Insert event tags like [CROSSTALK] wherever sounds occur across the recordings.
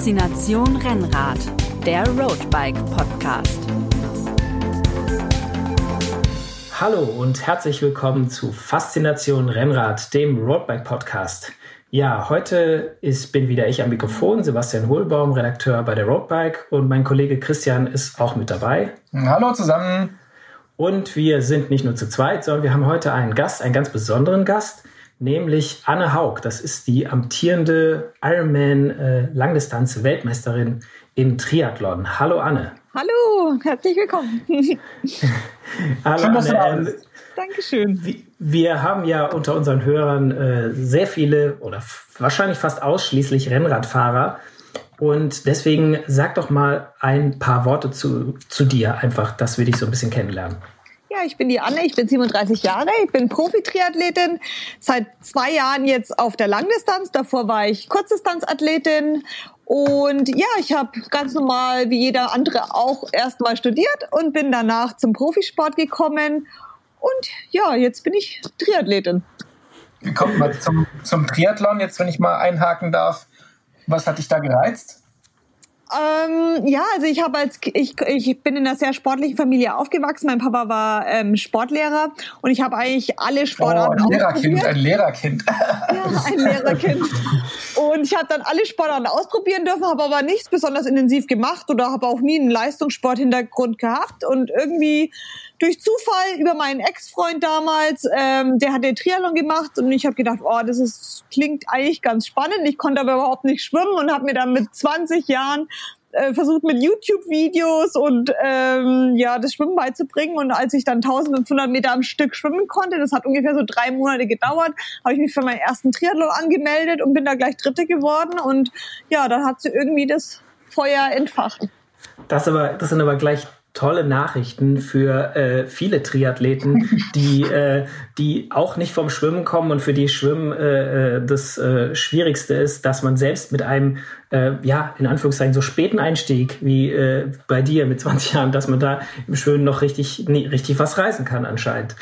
Faszination Rennrad, der Roadbike Podcast. Hallo und herzlich willkommen zu Faszination Rennrad, dem Roadbike Podcast. Ja, heute ist, bin wieder ich am Mikrofon, Sebastian Hohlbaum, Redakteur bei der Roadbike und mein Kollege Christian ist auch mit dabei. Hallo zusammen. Und wir sind nicht nur zu zweit, sondern wir haben heute einen Gast, einen ganz besonderen Gast nämlich Anne Haug. Das ist die amtierende Ironman äh, im Triathlon. Hallo Anne. Hallo, herzlich willkommen. [LAUGHS] Hallo Schön, Anne. Ähm, Dankeschön. Wir haben ja unter unseren Hörern äh, sehr viele oder wahrscheinlich fast ausschließlich Rennradfahrer. Und deswegen sag doch mal ein paar Worte zu, zu dir, einfach, dass wir dich so ein bisschen kennenlernen. Ja, ich bin die Anne, ich bin 37 Jahre, ich bin Profi-Triathletin, seit zwei Jahren jetzt auf der Langdistanz. Davor war ich Kurzdistanzathletin und ja, ich habe ganz normal wie jeder andere auch erstmal studiert und bin danach zum Profisport gekommen. Und ja, jetzt bin ich Triathletin. Wie kommt man zum, zum Triathlon, jetzt wenn ich mal einhaken darf? Was hat dich da gereizt? Ähm, ja, also ich habe als ich, ich bin in einer sehr sportlichen Familie aufgewachsen. Mein Papa war ähm, Sportlehrer und ich habe eigentlich alle Sportarten oh, ein Lehrerkind, ein Lehrerkind. Ja, ein Lehrerkind. Und ich habe dann alle Sportarten ausprobieren dürfen, habe aber nichts besonders intensiv gemacht oder habe auch nie einen Leistungssporthintergrund gehabt und irgendwie durch Zufall über meinen Ex-Freund damals, ähm, der hat den Triathlon gemacht und ich habe gedacht, oh, das ist klingt eigentlich ganz spannend. Ich konnte aber überhaupt nicht schwimmen und habe mir dann mit 20 Jahren äh, versucht mit YouTube-Videos und ähm, ja das Schwimmen beizubringen und als ich dann 1500 Meter am Stück schwimmen konnte, das hat ungefähr so drei Monate gedauert, habe ich mich für meinen ersten Triathlon angemeldet und bin da gleich Dritte geworden und ja, dann hat sie irgendwie das Feuer entfacht. Das aber, das sind aber gleich tolle Nachrichten für äh, viele Triathleten, [LAUGHS] die, äh, die auch nicht vom Schwimmen kommen und für die Schwimmen äh, äh, das äh, Schwierigste ist, dass man selbst mit einem, äh, ja, in Anführungszeichen so späten Einstieg wie bei dir mit 20 Jahren, dass man da im Schwimmen noch richtig, nee, richtig was reißen kann anscheinend.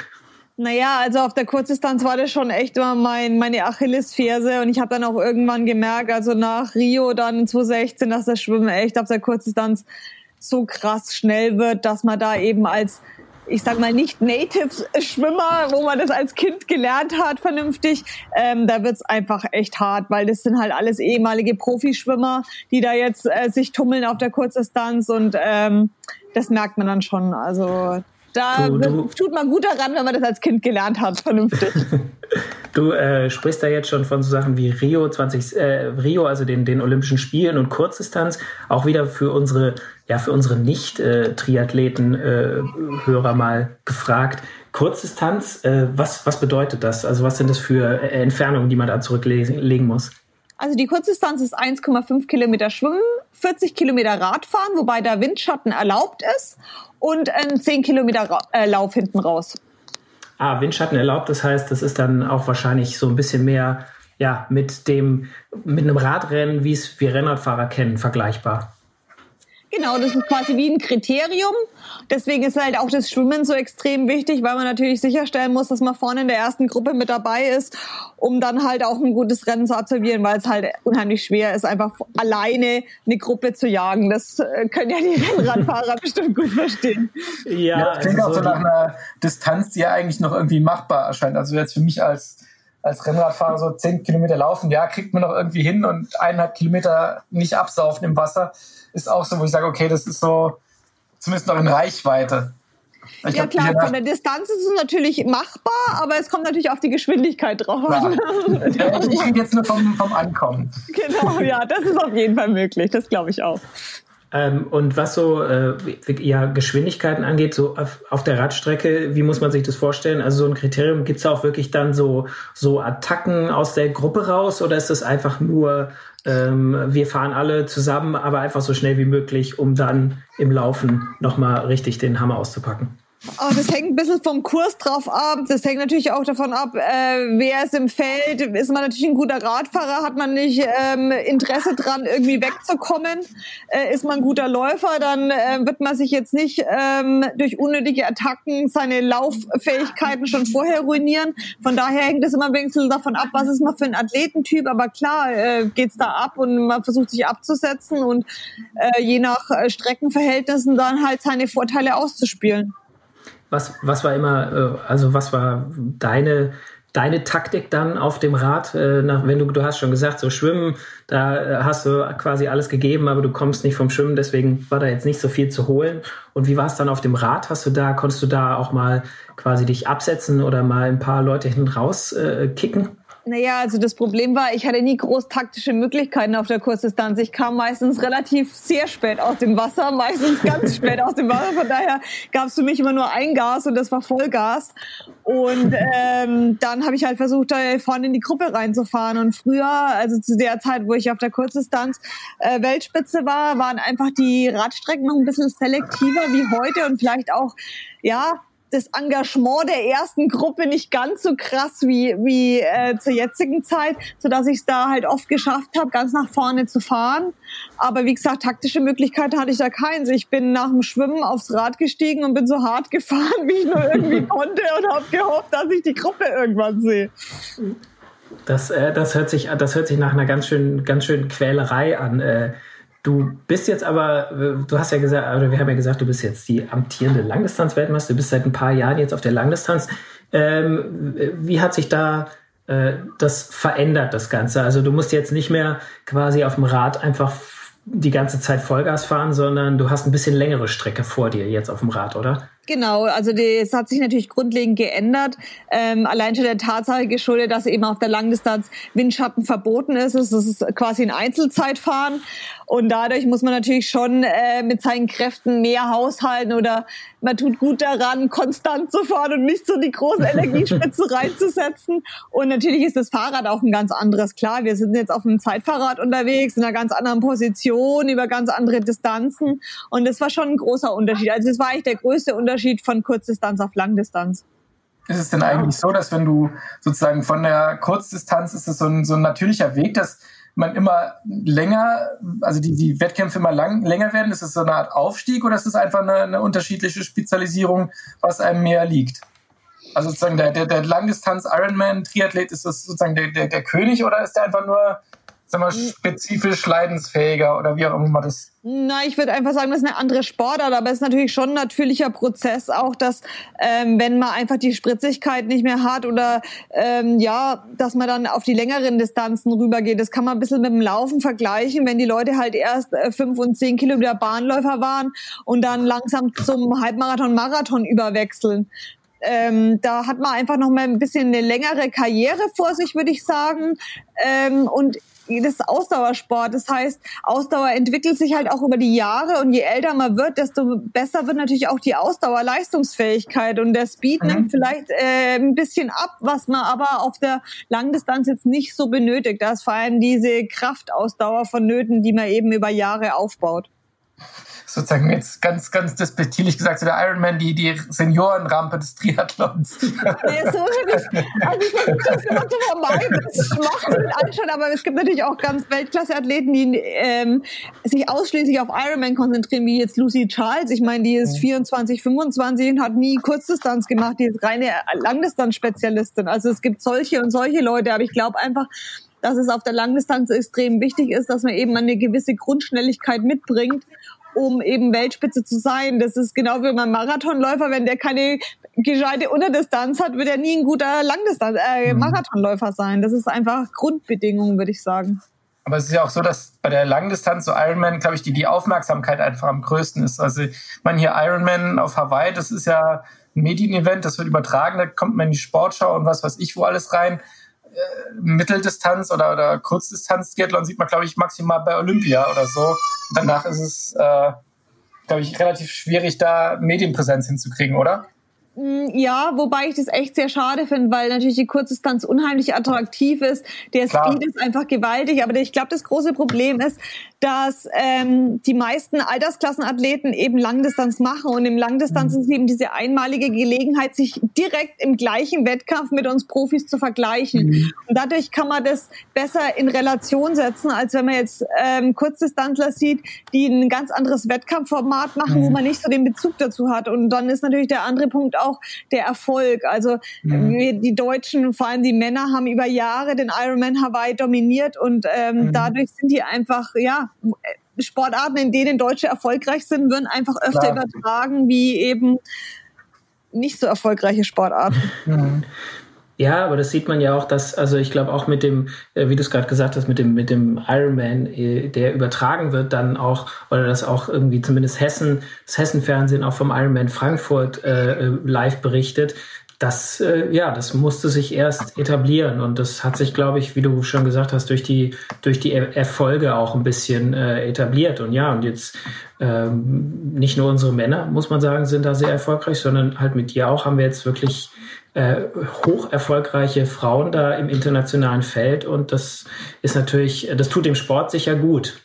Naja, also auf der Kurzdistanz war das schon echt immer mein, meine Achillesferse und ich habe dann auch irgendwann gemerkt, also nach Rio dann 2016, dass das Schwimmen echt auf der Kurzdistanz so krass schnell wird, dass man da eben als ich sag mal nicht Native-Schwimmer, wo man das als Kind gelernt hat, vernünftig, ähm, da wird's einfach echt hart, weil das sind halt alles ehemalige Profischwimmer, die da jetzt äh, sich tummeln auf der Kurzdistanz und ähm, das merkt man dann schon. Also da du, du, tut man gut daran, wenn man das als Kind gelernt hat, vernünftig. [LAUGHS] du äh, sprichst da jetzt schon von so Sachen wie Rio 20, äh, Rio, also den, den Olympischen Spielen und Kurzdistanz, auch wieder für unsere, ja, für unsere Nicht-Triathleten-Hörer äh, mal gefragt. Kurzdistanz, äh, was, was bedeutet das? Also was sind das für äh, Entfernungen, die man da zurücklegen muss? Also die Kurzdistanz ist 1,5 Kilometer Schwimmen, 40 Kilometer Radfahren, wobei der Windschatten erlaubt ist und ein 10 Kilometer äh, Lauf hinten raus. Ah, Windschatten erlaubt, das heißt, das ist dann auch wahrscheinlich so ein bisschen mehr ja, mit dem mit einem Radrennen, wie es wir Rennradfahrer kennen, vergleichbar. Genau, das ist quasi wie ein Kriterium. Deswegen ist halt auch das Schwimmen so extrem wichtig, weil man natürlich sicherstellen muss, dass man vorne in der ersten Gruppe mit dabei ist, um dann halt auch ein gutes Rennen zu absolvieren, weil es halt unheimlich schwer ist, einfach alleine eine Gruppe zu jagen. Das äh, können ja die [LAUGHS] Rennradfahrer bestimmt gut verstehen. Ja, ja das klingt also auch so nach einer Distanz, die ja eigentlich noch irgendwie machbar erscheint. Also jetzt für mich als als Rennradfahrer so zehn Kilometer laufen, ja, kriegt man noch irgendwie hin und eineinhalb Kilometer nicht absaufen im Wasser, ist auch so, wo ich sage, okay, das ist so zumindest noch in Reichweite. Ich ja klar, von der Distanz ist es natürlich machbar, aber es kommt natürlich auf die Geschwindigkeit drauf an. Ja. ich [LAUGHS] rede jetzt nur vom, vom Ankommen. Genau, ja, das ist auf jeden Fall möglich, das glaube ich auch. Ähm, und was so äh, ja, Geschwindigkeiten angeht, so auf, auf, der Radstrecke, wie muss man sich das vorstellen? Also so ein Kriterium, gibt es auch wirklich dann so, so Attacken aus der Gruppe raus oder ist das einfach nur, ähm, wir fahren alle zusammen, aber einfach so schnell wie möglich, um dann im Laufen nochmal richtig den Hammer auszupacken? Oh, das hängt ein bisschen vom Kurs drauf ab. Das hängt natürlich auch davon ab, äh, wer ist im Feld. Ist man natürlich ein guter Radfahrer, hat man nicht ähm, Interesse dran, irgendwie wegzukommen. Äh, ist man ein guter Läufer, dann äh, wird man sich jetzt nicht ähm, durch unnötige Attacken seine Lauffähigkeiten schon vorher ruinieren. Von daher hängt es immer ein bisschen davon ab, was ist man für ein Athletentyp. Aber klar äh, geht's da ab und man versucht sich abzusetzen und äh, je nach äh, Streckenverhältnissen dann halt seine Vorteile auszuspielen. Was, was war immer, äh, also was war deine, deine Taktik dann auf dem Rad? Äh, nach, wenn du, du hast schon gesagt, so Schwimmen, da äh, hast du quasi alles gegeben, aber du kommst nicht vom Schwimmen, deswegen war da jetzt nicht so viel zu holen. Und wie war es dann auf dem Rad? Hast du da, konntest du da auch mal quasi dich absetzen oder mal ein paar Leute hinten raus äh, kicken? Naja, also das Problem war, ich hatte nie groß taktische Möglichkeiten auf der Kurzdistanz. Ich kam meistens relativ sehr spät aus dem Wasser, meistens ganz [LAUGHS] spät aus dem Wasser. Von daher gab es für mich immer nur ein Gas und das war Vollgas. Und ähm, dann habe ich halt versucht, da vorne in die Gruppe reinzufahren. Und früher, also zu der Zeit, wo ich auf der Kurzdistanz äh, Weltspitze war, waren einfach die Radstrecken noch ein bisschen selektiver wie heute und vielleicht auch ja, das Engagement der ersten Gruppe nicht ganz so krass wie, wie äh, zur jetzigen Zeit, so dass ich es da halt oft geschafft habe, ganz nach vorne zu fahren. Aber wie gesagt, taktische Möglichkeiten hatte ich da keins. Ich bin nach dem Schwimmen aufs Rad gestiegen und bin so hart [LAUGHS] gefahren, wie ich nur irgendwie konnte und habe gehofft, dass ich die Gruppe irgendwann sehe. Das, äh, das, hört sich, das hört sich nach einer ganz schönen, ganz schönen Quälerei an. Äh, Du bist jetzt aber, du hast ja gesagt, oder wir haben ja gesagt, du bist jetzt die amtierende Langdistanz-Weltmeister, du bist seit ein paar Jahren jetzt auf der Langdistanz. Ähm, wie hat sich da äh, das verändert, das Ganze? Also du musst jetzt nicht mehr quasi auf dem Rad einfach die ganze Zeit Vollgas fahren, sondern du hast ein bisschen längere Strecke vor dir jetzt auf dem Rad, oder? Genau, also das hat sich natürlich grundlegend geändert. Ähm, allein schon der Tatsache geschuldet, dass eben auf der Langdistanz Windschatten verboten ist. Es ist quasi ein Einzelzeitfahren. Und dadurch muss man natürlich schon äh, mit seinen Kräften mehr haushalten oder man tut gut daran, konstant zu fahren und nicht so die großen Energiespitzen [LAUGHS] reinzusetzen. Und natürlich ist das Fahrrad auch ein ganz anderes. Klar, wir sind jetzt auf einem Zeitfahrrad unterwegs, in einer ganz anderen Position, über ganz andere Distanzen. Und das war schon ein großer Unterschied. Also das war eigentlich der größte Unterschied von Kurzdistanz auf Langdistanz. Ist es denn eigentlich so, dass wenn du sozusagen von der Kurzdistanz ist es so ein, so ein natürlicher Weg, dass man immer länger, also die, die Wettkämpfe immer lang, länger werden? Ist es so eine Art Aufstieg oder ist es einfach eine, eine unterschiedliche Spezialisierung, was einem mehr liegt? Also sozusagen der, der, der Langdistanz-Ironman-Triathlet, ist das sozusagen der, der, der König oder ist der einfach nur sag mal, spezifisch leidensfähiger oder wie auch immer das. Na, ich würde einfach sagen, das ist eine andere Sportart, aber es ist natürlich schon ein natürlicher Prozess auch, dass ähm, wenn man einfach die Spritzigkeit nicht mehr hat oder ähm, ja, dass man dann auf die längeren Distanzen rübergeht. Das kann man ein bisschen mit dem Laufen vergleichen, wenn die Leute halt erst äh, fünf und zehn Kilometer Bahnläufer waren und dann langsam zum Halbmarathon, Marathon überwechseln. Ähm, da hat man einfach noch mal ein bisschen eine längere Karriere vor sich, würde ich sagen. Ähm, und das ist Ausdauersport. Das heißt, Ausdauer entwickelt sich halt auch über die Jahre und je älter man wird, desto besser wird natürlich auch die Ausdauerleistungsfähigkeit und der Speed mhm. nimmt vielleicht äh, ein bisschen ab, was man aber auf der Langdistanz jetzt nicht so benötigt. Da ist vor allem diese Kraftausdauer vonnöten, die man eben über Jahre aufbaut sozusagen jetzt ganz, ganz despektierlich gesagt, so der Ironman, die, die Seniorenrampe des Triathlons. Nee, so ich, [LAUGHS] also ich versuche das zu vermeiden. Das macht mit anschauen, aber es gibt natürlich auch ganz Weltklasse-Athleten, die ähm, sich ausschließlich auf Ironman konzentrieren, wie jetzt Lucy Charles. Ich meine, die ist 24, 25 und hat nie Kurzdistanz gemacht, die ist reine Langdistanz-Spezialistin. Also es gibt solche und solche Leute, aber ich glaube einfach, dass es auf der Langdistanz extrem wichtig ist, dass man eben eine gewisse Grundschnelligkeit mitbringt um eben Weltspitze zu sein. Das ist genau wie beim Marathonläufer, wenn der keine gescheite Unterdistanz hat, wird er nie ein guter Langdistanz äh, mhm. Marathonläufer sein. Das ist einfach Grundbedingung, würde ich sagen. Aber es ist ja auch so, dass bei der Langdistanz, so Ironman, glaube ich, die, die Aufmerksamkeit einfach am größten ist. Also, ich meine, hier Ironman auf Hawaii, das ist ja ein Medienevent, das wird übertragen, da kommt man in die Sportschau und was weiß ich wo alles rein. Mitteldistanz oder, oder Kurzdistanz-Triathlon sieht man, glaube ich, maximal bei Olympia oder so. Danach ist es, äh, glaube ich, relativ schwierig, da Medienpräsenz hinzukriegen, oder? Mm, ja, wobei ich das echt sehr schade finde, weil natürlich die Kurzdistanz unheimlich attraktiv ist. Der Klar. Speed ist einfach gewaltig, aber ich glaube, das große Problem ist, dass ähm, die meisten Altersklassenathleten eben Langdistanz machen und im Langdistanz mhm. ist eben diese einmalige Gelegenheit, sich direkt im gleichen Wettkampf mit uns Profis zu vergleichen. Mhm. Und dadurch kann man das besser in Relation setzen, als wenn man jetzt ähm, Kurzdistanzler sieht, die ein ganz anderes Wettkampfformat machen, mhm. wo man nicht so den Bezug dazu hat. Und dann ist natürlich der andere Punkt auch, auch der Erfolg. Also mhm. wir, die Deutschen, vor allem die Männer, haben über Jahre den Ironman Hawaii dominiert und ähm, mhm. dadurch sind die einfach, ja, Sportarten, in denen Deutsche erfolgreich sind, würden einfach öfter Klar. übertragen wie eben nicht so erfolgreiche Sportarten. Mhm. Ja, aber das sieht man ja auch, dass, also ich glaube auch mit dem, äh, wie du es gerade gesagt hast, mit dem, mit dem Ironman, äh, der übertragen wird, dann auch, oder das auch irgendwie zumindest Hessen, das Hessen-Fernsehen auch vom Ironman Frankfurt äh, äh, live berichtet, das, äh, ja, das musste sich erst etablieren und das hat sich, glaube ich, wie du schon gesagt hast, durch die, durch die Erfolge auch ein bisschen äh, etabliert. Und ja, und jetzt ähm, nicht nur unsere Männer, muss man sagen, sind da sehr erfolgreich, sondern halt mit dir auch haben wir jetzt wirklich äh, hoch erfolgreiche Frauen da im internationalen Feld und das ist natürlich, das tut dem Sport sicher gut.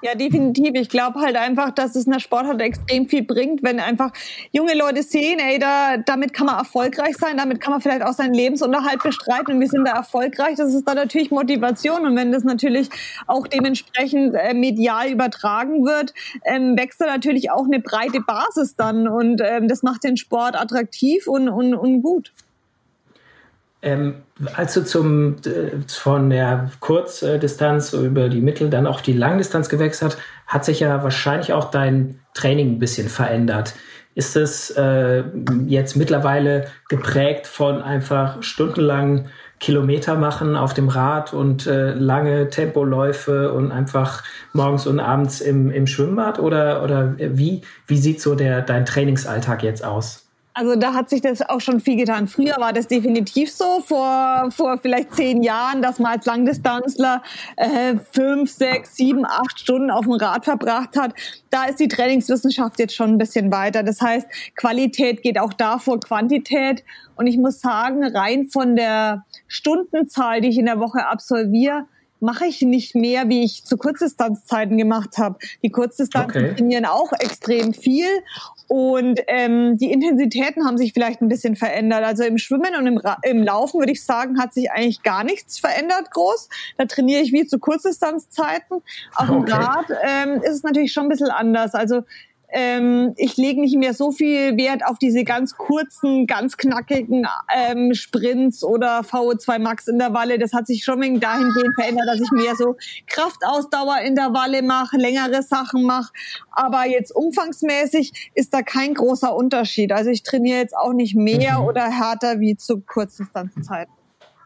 Ja, definitiv. Ich glaube halt einfach, dass es einer Sportart extrem viel bringt, wenn einfach junge Leute sehen, ey, da, damit kann man erfolgreich sein, damit kann man vielleicht auch seinen Lebensunterhalt bestreiten und wir sind da erfolgreich. Das ist dann natürlich Motivation und wenn das natürlich auch dementsprechend äh, medial übertragen wird, ähm, wächst da natürlich auch eine breite Basis dann und ähm, das macht den Sport attraktiv und, und, und gut. Ähm, als du zum, äh, von der Kurzdistanz über die Mittel dann auch die Langdistanz gewechselt hat, hat sich ja wahrscheinlich auch dein Training ein bisschen verändert. Ist es äh, jetzt mittlerweile geprägt von einfach stundenlang Kilometer machen auf dem Rad und äh, lange Tempoläufe und einfach morgens und abends im, im Schwimmbad? Oder, oder wie, wie sieht so der, dein Trainingsalltag jetzt aus? Also da hat sich das auch schon viel getan. Früher war das definitiv so, vor, vor vielleicht zehn Jahren, dass man als Langdistanzler äh, fünf, sechs, sieben, acht Stunden auf dem Rad verbracht hat. Da ist die Trainingswissenschaft jetzt schon ein bisschen weiter. Das heißt, Qualität geht auch da vor Quantität. Und ich muss sagen, rein von der Stundenzahl, die ich in der Woche absolviere, mache ich nicht mehr, wie ich zu Kurzdistanzzeiten gemacht habe. Die Kurzdistanzen okay. trainieren auch extrem viel und ähm, die Intensitäten haben sich vielleicht ein bisschen verändert. Also im Schwimmen und im, Ra im Laufen würde ich sagen, hat sich eigentlich gar nichts verändert groß. Da trainiere ich wie zu Kurzdistanzzeiten. Auf okay. dem Rad ähm, ist es natürlich schon ein bisschen anders. Also ähm, ich lege nicht mehr so viel Wert auf diese ganz kurzen, ganz knackigen ähm, Sprints oder VO2 Max Intervalle. Das hat sich schon wegen dahingehend verändert, dass ich mehr so Kraftausdauer Intervalle mache, längere Sachen mache. Aber jetzt umfangsmäßig ist da kein großer Unterschied. Also ich trainiere jetzt auch nicht mehr mhm. oder härter wie zu Kurzdistanzzeiten.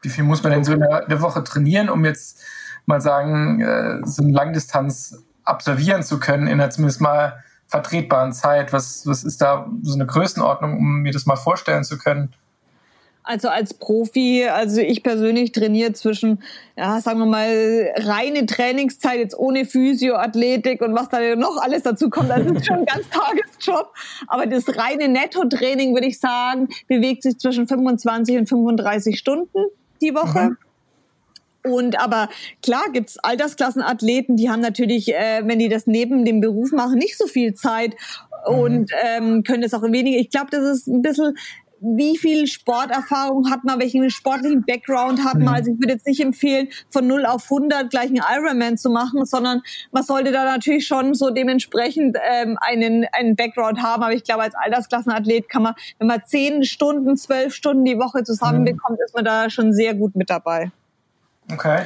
Wie viel muss man denn so in der Woche trainieren, um jetzt mal sagen, äh, so eine Langdistanz absolvieren zu können, in der zumindest mal vertretbaren Zeit? Was, was ist da so eine Größenordnung, um mir das mal vorstellen zu können? Also als Profi, also ich persönlich trainiere zwischen, ja, sagen wir mal, reine Trainingszeit jetzt ohne Physio-Athletik und was da noch alles dazu kommt. Das ist schon ein ganz [LAUGHS] Tagesjob. Aber das reine Netto-Training, würde ich sagen, bewegt sich zwischen 25 und 35 Stunden die Woche. Mhm. Und aber klar gibt's Altersklassenathleten, die haben natürlich, äh, wenn die das neben dem Beruf machen, nicht so viel Zeit und mhm. ähm, können das auch weniger. Ich glaube, das ist ein bisschen wie viel Sporterfahrung hat man, welchen sportlichen Background hat man. Mhm. Also ich würde jetzt nicht empfehlen, von 0 auf 100 gleich einen Ironman zu machen, sondern man sollte da natürlich schon so dementsprechend ähm, einen, einen Background haben. Aber ich glaube, als Altersklassenathlet kann man, wenn man 10 Stunden, 12 Stunden die Woche zusammenbekommt, mhm. ist man da schon sehr gut mit dabei. Okay.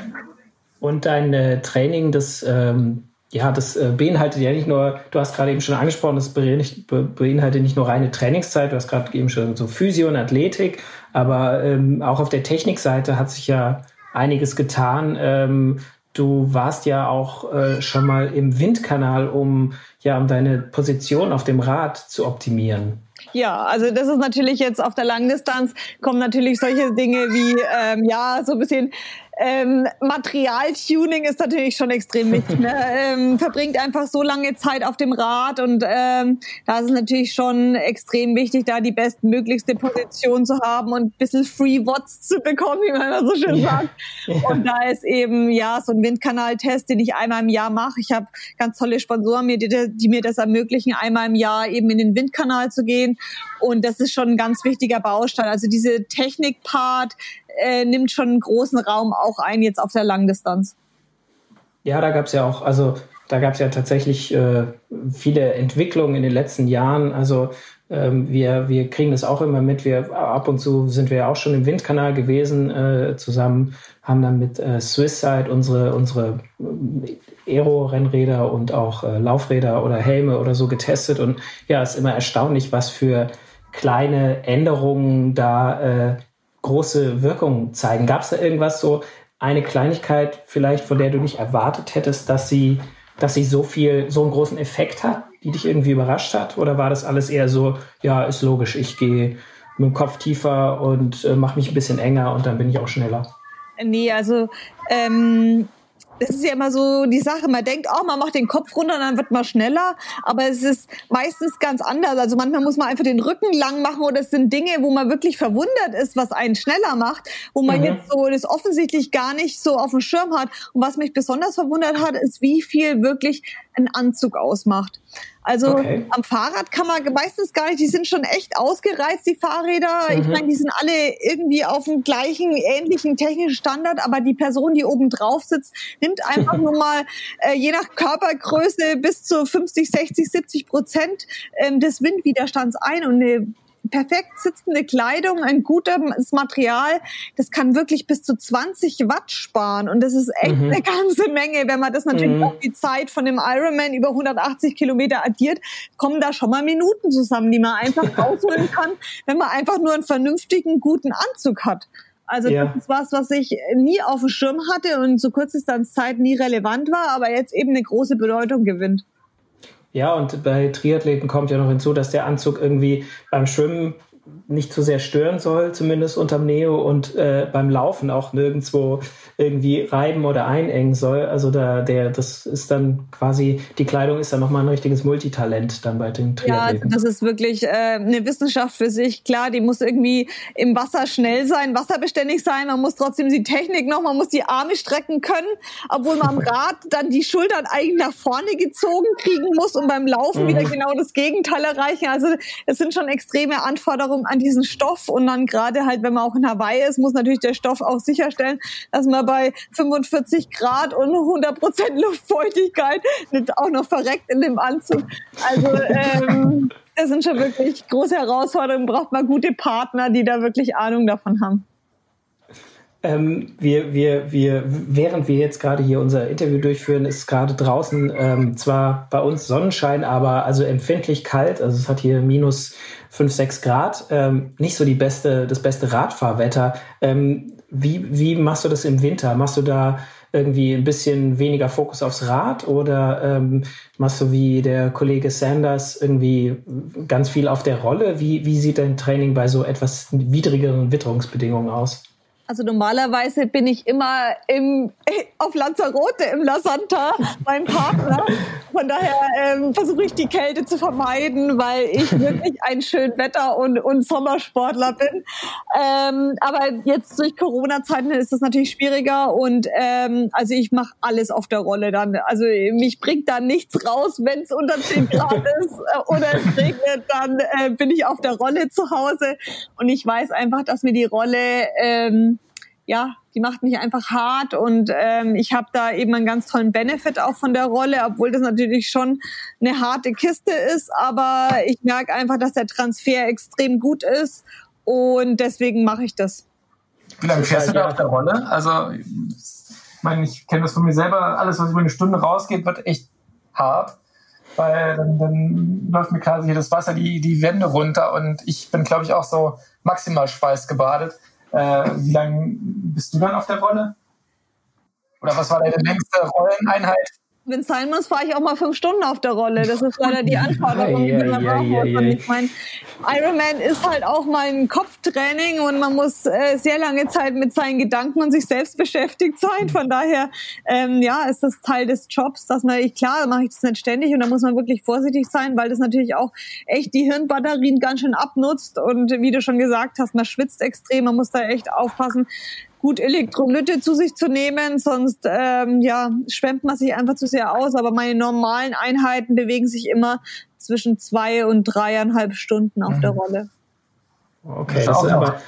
Und dein äh, Training, das, ähm, ja, das äh, beinhaltet ja nicht nur, du hast gerade eben schon angesprochen, das beinhaltet nicht nur reine Trainingszeit, du hast gerade eben schon so Physio und Athletik, aber ähm, auch auf der Technikseite hat sich ja einiges getan. Ähm, du warst ja auch äh, schon mal im Windkanal, um ja, um deine Position auf dem Rad zu optimieren. Ja, also das ist natürlich jetzt auf der Langdistanz kommen natürlich solche Dinge wie ähm, ja so ein bisschen ähm, Materialtuning ist natürlich schon extrem wichtig. Ne? [LAUGHS] ähm, verbringt einfach so lange Zeit auf dem Rad und ähm, da ist es natürlich schon extrem wichtig, da die bestmöglichste Position zu haben und ein bisschen Free Watts zu bekommen, wie man immer so schön sagt. Ja. Und da ist eben ja so ein Windkanaltest, den ich einmal im Jahr mache. Ich habe ganz tolle Sponsoren, die, die mir das ermöglichen, einmal im Jahr eben in den Windkanal zu gehen. Und das ist schon ein ganz wichtiger Baustein. Also diese Technikpart äh, nimmt schon einen großen Raum auch ein jetzt auf der Langdistanz. Ja, da gab es ja auch, also da gab es ja tatsächlich äh, viele Entwicklungen in den letzten Jahren. Also ähm, wir, wir kriegen das auch immer mit. Wir ab und zu sind wir auch schon im Windkanal gewesen äh, zusammen, haben dann mit äh, Swisside unsere unsere äh, Aero-Rennräder und auch äh, Laufräder oder Helme oder so getestet. Und ja, es ist immer erstaunlich, was für kleine Änderungen da äh, große Wirkung zeigen. Gab es da irgendwas so eine Kleinigkeit vielleicht, von der du nicht erwartet hättest, dass sie dass sie so viel, so einen großen Effekt hat, die dich irgendwie überrascht hat? Oder war das alles eher so, ja, ist logisch, ich gehe mit dem Kopf tiefer und äh, mache mich ein bisschen enger und dann bin ich auch schneller? Nee, also ähm, das ist ja immer so die Sache, man denkt, oh, man macht den Kopf runter und dann wird man schneller, aber es ist meistens ganz anders. Also manchmal muss man einfach den Rücken lang machen oder es sind Dinge, wo man wirklich verwundert ist, was einen schneller macht, wo man mhm. jetzt so das offensichtlich gar nicht so auf dem Schirm hat. Und was mich besonders verwundert hat, ist, wie viel wirklich ein Anzug ausmacht. Also okay. am Fahrrad kann man meistens gar nicht, die sind schon echt ausgereizt, die Fahrräder. Mhm. Ich meine, die sind alle irgendwie auf dem gleichen, ähnlichen technischen Standard, aber die Person, die oben drauf sitzt, nimmt einfach [LAUGHS] nur mal äh, je nach Körpergröße bis zu 50, 60, 70 Prozent ähm, des Windwiderstands ein und eine perfekt sitzende Kleidung, ein gutes Material, das kann wirklich bis zu 20 Watt sparen. Und das ist echt mhm. eine ganze Menge. Wenn man das natürlich mhm. auf die Zeit von dem Ironman über 180 Kilometer addiert, kommen da schon mal Minuten zusammen, die man einfach [LAUGHS] rausholen kann, wenn man einfach nur einen vernünftigen, guten Anzug hat. Also ja. das ist was, was ich nie auf dem Schirm hatte und zu Kurzdistanzzeit nie relevant war, aber jetzt eben eine große Bedeutung gewinnt. Ja, und bei Triathleten kommt ja noch hinzu, dass der Anzug irgendwie beim Schwimmen nicht zu sehr stören soll, zumindest unterm Neo und äh, beim Laufen auch nirgendwo irgendwie reiben oder einengen soll. Also da der das ist dann quasi die Kleidung ist dann noch mal ein richtiges Multitalent dann bei den Triathleten. Ja, das ist wirklich äh, eine Wissenschaft für sich. Klar, die muss irgendwie im Wasser schnell sein, wasserbeständig sein. Man muss trotzdem die Technik noch, man muss die Arme strecken können, obwohl man am [LAUGHS] Rad dann die Schultern eigentlich nach vorne gezogen kriegen muss und beim Laufen mhm. wieder genau das Gegenteil erreichen. Also es sind schon extreme Anforderungen an diesen Stoff und dann gerade halt, wenn man auch in Hawaii ist, muss natürlich der Stoff auch sicherstellen, dass man bei 45 Grad und 100 Prozent Luftfeuchtigkeit nicht auch noch verreckt in dem Anzug. Also ähm, das sind schon wirklich große Herausforderungen. Braucht man gute Partner, die da wirklich Ahnung davon haben. Ähm, wir, wir, wir, während wir jetzt gerade hier unser Interview durchführen, ist gerade draußen ähm, zwar bei uns Sonnenschein, aber also empfindlich kalt. Also es hat hier minus 5, 6 Grad. Ähm, nicht so die beste, das beste Radfahrwetter. Ähm, wie, wie machst du das im Winter? Machst du da irgendwie ein bisschen weniger Fokus aufs Rad oder ähm, machst du wie der Kollege Sanders irgendwie ganz viel auf der Rolle? Wie, wie sieht dein Training bei so etwas widrigeren Witterungsbedingungen aus? Also normalerweise bin ich immer im, [LAUGHS] auf Lanzarote im La Santa, mein Partner. Von daher ähm, versuche ich die Kälte zu vermeiden, weil ich wirklich ein schön Wetter- und, und Sommersportler bin. Ähm, aber jetzt durch Corona-Zeiten ist das natürlich schwieriger und ähm, also ich mache alles auf der Rolle dann. Also mich bringt da nichts raus, wenn es unter 10 Grad [LAUGHS] ist äh, oder es regnet, dann äh, bin ich auf der Rolle zu Hause und ich weiß einfach, dass mir die Rolle ähm, ja, die macht mich einfach hart und ähm, ich habe da eben einen ganz tollen Benefit auch von der Rolle, obwohl das natürlich schon eine harte Kiste ist, aber ich merke einfach, dass der Transfer extrem gut ist und deswegen mache ich das. Wie lange fährst du da auf der Rolle? Also, ich meine, ich kenne das von mir selber, alles, was über eine Stunde rausgeht, wird echt hart weil dann, dann läuft mir quasi das Wasser die, die Wände runter und ich bin, glaube ich, auch so maximal schweißgebadet. Äh, wie lange bist du dann auf der Rolle? Oder was war deine längste Rolleneinheit? Wenn es sein muss, fahre ich auch mal fünf Stunden auf der Rolle. Das ist leider die Anforderung, die man [LAUGHS] braucht. Und ich meine, Ironman ist halt auch mal ein Kopftraining und man muss äh, sehr lange Zeit mit seinen Gedanken und sich selbst beschäftigt sein. Von daher, ähm, ja, ist das Teil des Jobs, dass man, ich, klar, mache ich das nicht ständig und da muss man wirklich vorsichtig sein, weil das natürlich auch echt die Hirnbatterien ganz schön abnutzt und wie du schon gesagt hast, man schwitzt extrem, man muss da echt aufpassen, gut Elektrolyte zu sich zu nehmen, sonst ähm, ja, schwemmt man sich einfach zu sehr aus. Aber meine normalen Einheiten bewegen sich immer zwischen zwei und dreieinhalb Stunden auf mhm. der Rolle. Okay, das, das ist aber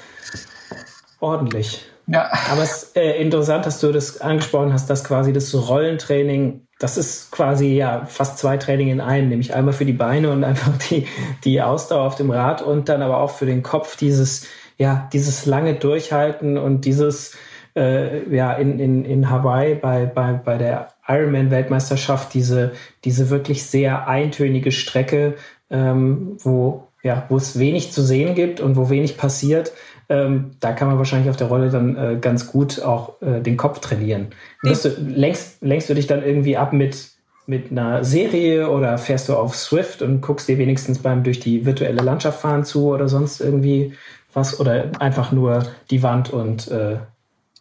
ordentlich. Ja. Aber es ist äh, interessant, dass du das angesprochen hast, dass quasi das Rollentraining, das ist quasi ja fast zwei Training in einem, nämlich einmal für die Beine und [LAUGHS] einfach die, die Ausdauer auf dem Rad und dann aber auch für den Kopf dieses ja, dieses lange Durchhalten und dieses, äh, ja, in, in, in Hawaii bei, bei, bei der Ironman-Weltmeisterschaft, diese, diese wirklich sehr eintönige Strecke, ähm, wo, ja, wo es wenig zu sehen gibt und wo wenig passiert, ähm, da kann man wahrscheinlich auf der Rolle dann äh, ganz gut auch äh, den Kopf trainieren. Du, lenkst, lenkst du dich dann irgendwie ab mit, mit einer Serie oder fährst du auf Swift und guckst dir wenigstens beim durch die virtuelle Landschaft fahren zu oder sonst irgendwie was oder einfach nur die Wand und äh,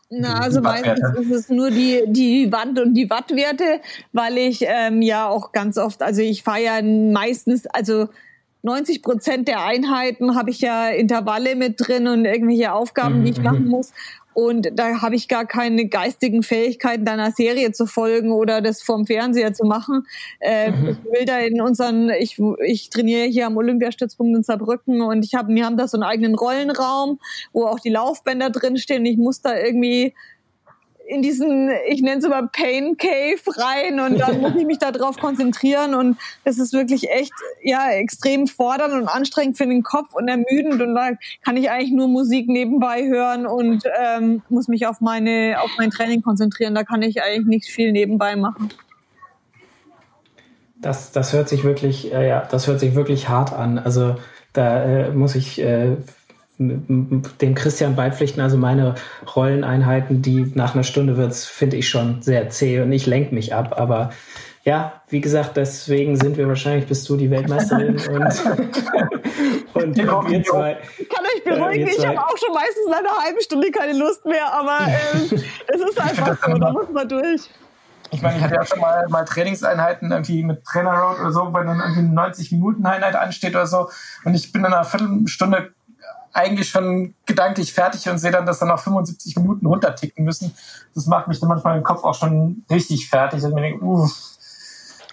na, also meistens ist es nur die, die Wand und die Wattwerte, weil ich ähm, ja auch ganz oft, also ich fahre ja meistens, also 90 Prozent der Einheiten habe ich ja Intervalle mit drin und irgendwelche Aufgaben, die ich mhm, machen mhm. muss. Und da habe ich gar keine geistigen Fähigkeiten, deiner Serie zu folgen oder das vom Fernseher zu machen. Äh, mhm. Ich will da in unseren, ich, ich trainiere hier am Olympiastützpunkt in Saarbrücken und ich habe, wir haben da so einen eigenen Rollenraum, wo auch die Laufbänder drinstehen. Ich muss da irgendwie in diesen, ich nenne es immer Pain Cave rein und dann [LAUGHS] muss ich mich darauf konzentrieren und das ist wirklich echt, ja, extrem fordernd und anstrengend für den Kopf und ermüdend und da kann ich eigentlich nur Musik nebenbei hören und ähm, muss mich auf meine, auf mein Training konzentrieren. Da kann ich eigentlich nicht viel nebenbei machen. Das, das hört sich wirklich, äh, ja, das hört sich wirklich hart an. Also da äh, muss ich äh, dem Christian beipflichten. Also meine Rolleneinheiten, die nach einer Stunde wird's, finde ich schon sehr zäh und ich lenke mich ab. Aber ja, wie gesagt, deswegen sind wir wahrscheinlich, bist du die Weltmeisterin [LAUGHS] und, und, und wir zwei. Ich kann euch beruhigen, äh, ich habe auch schon meistens nach einer halben Stunde keine Lust mehr, aber äh, [LAUGHS] es ist einfach so, da muss man durch. Ich meine, ich hatte ja schon mal, mal Trainingseinheiten irgendwie mit Trainer Road oder so, wenn dann irgendwie eine 90 Minuten Einheit ansteht oder so und ich bin in einer Viertelstunde eigentlich schon gedanklich fertig und sehe dann, dass dann noch 75 Minuten runterticken müssen. Das macht mich dann manchmal im Kopf auch schon richtig fertig. Und mir denke, uff,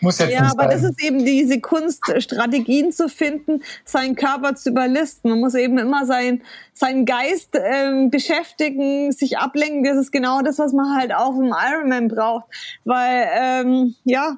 muss jetzt ja, aber sein. das ist eben diese Kunst, Strategien zu finden, seinen Körper zu überlisten. Man muss eben immer sein, seinen Geist ähm, beschäftigen, sich ablenken. Das ist genau das, was man halt auch im Ironman braucht. Weil, ähm, ja,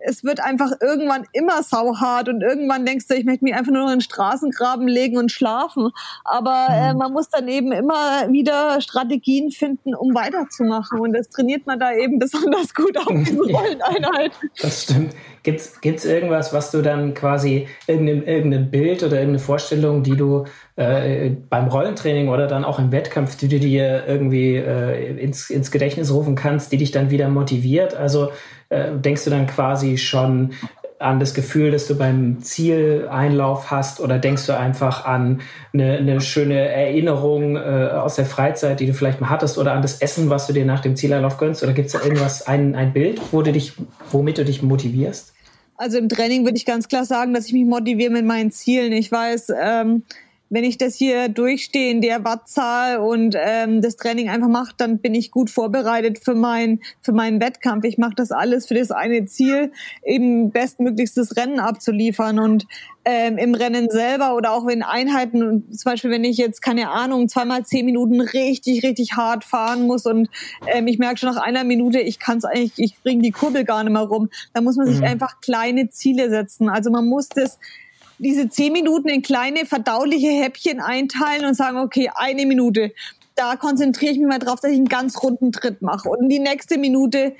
es wird einfach irgendwann immer sauhart und irgendwann denkst du, ich möchte mich einfach nur in den Straßengraben legen und schlafen. Aber äh, mhm. man muss dann eben immer wieder Strategien finden, um weiterzumachen. Und das trainiert man da eben [LAUGHS] besonders gut auf diesen Rolleneinheiten. Das stimmt. Gibt's gibt's irgendwas, was du dann quasi irgendein, irgendein Bild oder irgendeine Vorstellung, die du äh, beim Rollentraining oder dann auch im Wettkampf, die du dir irgendwie äh, ins, ins Gedächtnis rufen kannst, die dich dann wieder motiviert? Also äh, denkst du dann quasi schon an das Gefühl, dass du beim Zieleinlauf hast oder denkst du einfach an eine, eine schöne Erinnerung äh, aus der Freizeit, die du vielleicht mal hattest oder an das Essen, was du dir nach dem Zieleinlauf gönnst? Oder gibt es da irgendwas, ein, ein Bild, wo du dich, womit du dich motivierst? Also im Training würde ich ganz klar sagen, dass ich mich motiviere mit meinen Zielen. Ich weiß, ähm, wenn ich das hier durchstehe in der Wattzahl und ähm, das Training einfach mache, dann bin ich gut vorbereitet für, mein, für meinen Wettkampf. Ich mache das alles für das eine Ziel, eben bestmöglichstes Rennen abzuliefern. Und ähm, im Rennen selber oder auch in Einheiten, zum Beispiel wenn ich jetzt, keine Ahnung, zweimal zehn Minuten richtig, richtig hart fahren muss und ähm, ich merke schon nach einer Minute, ich kann es eigentlich, ich bringe die Kurbel gar nicht mehr rum, dann muss man sich mhm. einfach kleine Ziele setzen. Also man muss das diese zehn Minuten in kleine verdauliche Häppchen einteilen und sagen, okay, eine Minute. Da konzentriere ich mich mal drauf, dass ich einen ganz runden Tritt mache. Und die nächste Minute,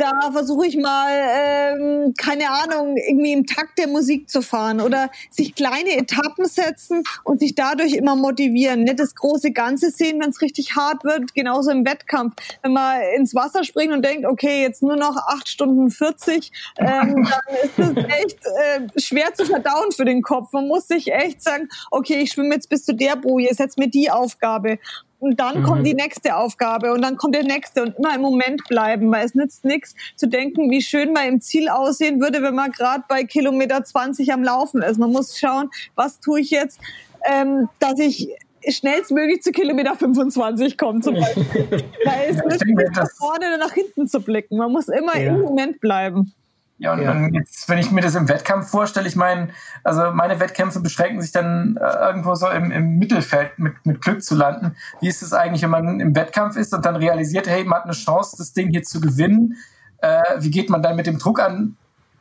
da versuche ich mal, ähm, keine Ahnung, irgendwie im Takt der Musik zu fahren oder sich kleine Etappen setzen und sich dadurch immer motivieren. Nicht das große Ganze sehen, wenn es richtig hart wird, genauso im Wettkampf. Wenn man ins Wasser springt und denkt, okay, jetzt nur noch acht Stunden 40, ähm, [LAUGHS] dann ist es echt äh, schwer zu verdauen für den Kopf. Man muss sich echt sagen, okay, ich schwimme jetzt bis zu der Boje, setz mir die Aufgabe. Und dann mhm. kommt die nächste Aufgabe und dann kommt der nächste und immer im Moment bleiben, weil es nützt nichts zu denken, wie schön man im Ziel aussehen würde, wenn man gerade bei Kilometer 20 am Laufen ist. Man muss schauen, was tue ich jetzt, ähm, dass ich schnellstmöglich zu Kilometer 25 komme zum Beispiel. weil es nützt nicht nach vorne oder nach hinten zu blicken. Man muss immer ja. im Moment bleiben. Ja, und, ja. jetzt, wenn ich mir das im Wettkampf vorstelle, ich meine, also meine Wettkämpfe beschränken sich dann äh, irgendwo so im, im Mittelfeld mit, mit Glück zu landen. Wie ist es eigentlich, wenn man im Wettkampf ist und dann realisiert, hey, man hat eine Chance, das Ding hier zu gewinnen? Äh, wie geht man dann mit dem Druck an,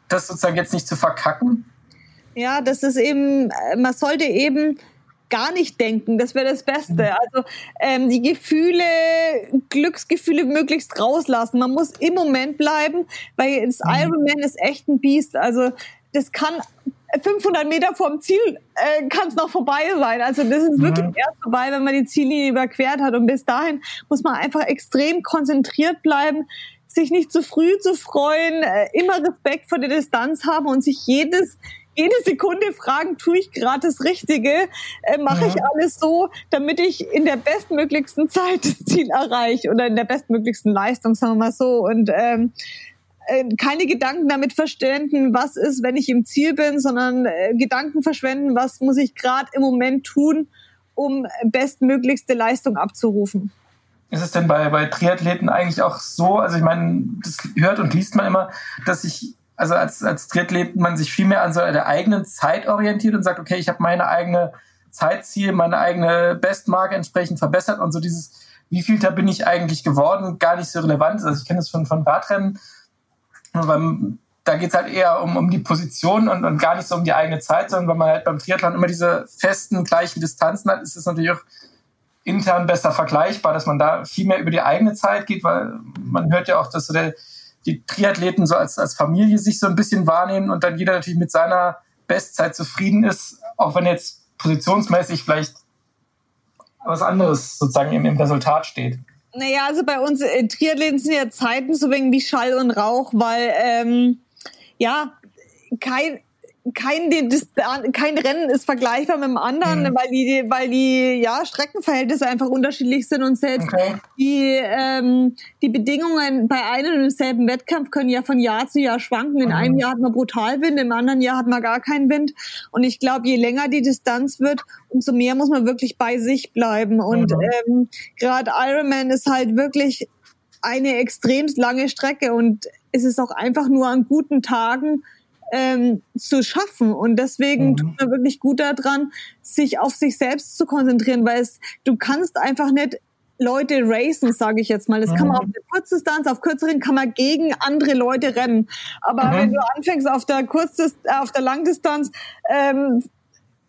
das sozusagen jetzt nicht zu verkacken? Ja, das ist eben, äh, man sollte eben gar nicht denken. Das wäre das Beste. Mhm. Also ähm, die Gefühle, Glücksgefühle möglichst rauslassen. Man muss im Moment bleiben, weil das mhm. Ironman ist echt ein Biest. Also das kann 500 Meter vom Ziel äh, kann es noch vorbei sein. Also das ist wirklich mhm. erst vorbei, wenn man die Ziellinie überquert hat. Und bis dahin muss man einfach extrem konzentriert bleiben, sich nicht zu früh zu freuen, äh, immer Respekt vor der Distanz haben und sich jedes jede Sekunde fragen, tue ich gerade das Richtige? Äh, Mache ich alles so, damit ich in der bestmöglichsten Zeit das Ziel erreiche oder in der bestmöglichsten Leistung, sagen wir mal so. Und ähm, äh, keine Gedanken damit verschwenden, was ist, wenn ich im Ziel bin, sondern äh, Gedanken verschwenden, was muss ich gerade im Moment tun, um bestmöglichste Leistung abzurufen. Ist es denn bei, bei Triathleten eigentlich auch so, also ich meine, das hört und liest man immer, dass sich also als, als Triathlet man sich viel mehr an so der eigenen Zeit orientiert und sagt, okay, ich habe meine eigene Zeitziel, meine eigene Bestmarke entsprechend verbessert und so dieses, wie viel da bin ich eigentlich geworden, gar nicht so relevant Also ich kenne das von, von Radrennen, beim, da geht's halt eher um, um die Position und, und gar nicht so um die eigene Zeit, sondern wenn man halt beim Triathlon immer diese festen, gleichen Distanzen hat, ist es natürlich auch intern besser vergleichbar, dass man da viel mehr über die eigene Zeit geht, weil man hört ja auch, dass so der, die Triathleten so als, als Familie sich so ein bisschen wahrnehmen und dann jeder natürlich mit seiner Bestzeit zufrieden ist, auch wenn jetzt positionsmäßig vielleicht was anderes sozusagen im, im Resultat steht. Naja, also bei uns äh, Triathleten sind ja Zeiten so wegen wie Schall und Rauch, weil ähm, ja kein kein, kein Rennen ist vergleichbar mit dem anderen, mhm. weil die, weil die ja, Streckenverhältnisse einfach unterschiedlich sind und selbst okay. die, ähm, die Bedingungen bei einem und demselben Wettkampf können ja von Jahr zu Jahr schwanken. In mhm. einem Jahr hat man brutal Wind, im anderen Jahr hat man gar keinen Wind. Und ich glaube, je länger die Distanz wird, umso mehr muss man wirklich bei sich bleiben. Und mhm. ähm, gerade Ironman ist halt wirklich eine extremst lange Strecke und es ist auch einfach nur an guten Tagen ähm, zu schaffen. Und deswegen mhm. tut man wirklich gut daran, sich auf sich selbst zu konzentrieren, weil es, du kannst einfach nicht Leute racen, sage ich jetzt mal. Das mhm. kann man mhm. auf der Kurzdistanz, auf kürzeren kann man gegen andere Leute rennen. Aber mhm. wenn du anfängst auf der Kurzdistanz, auf der Langdistanz ähm,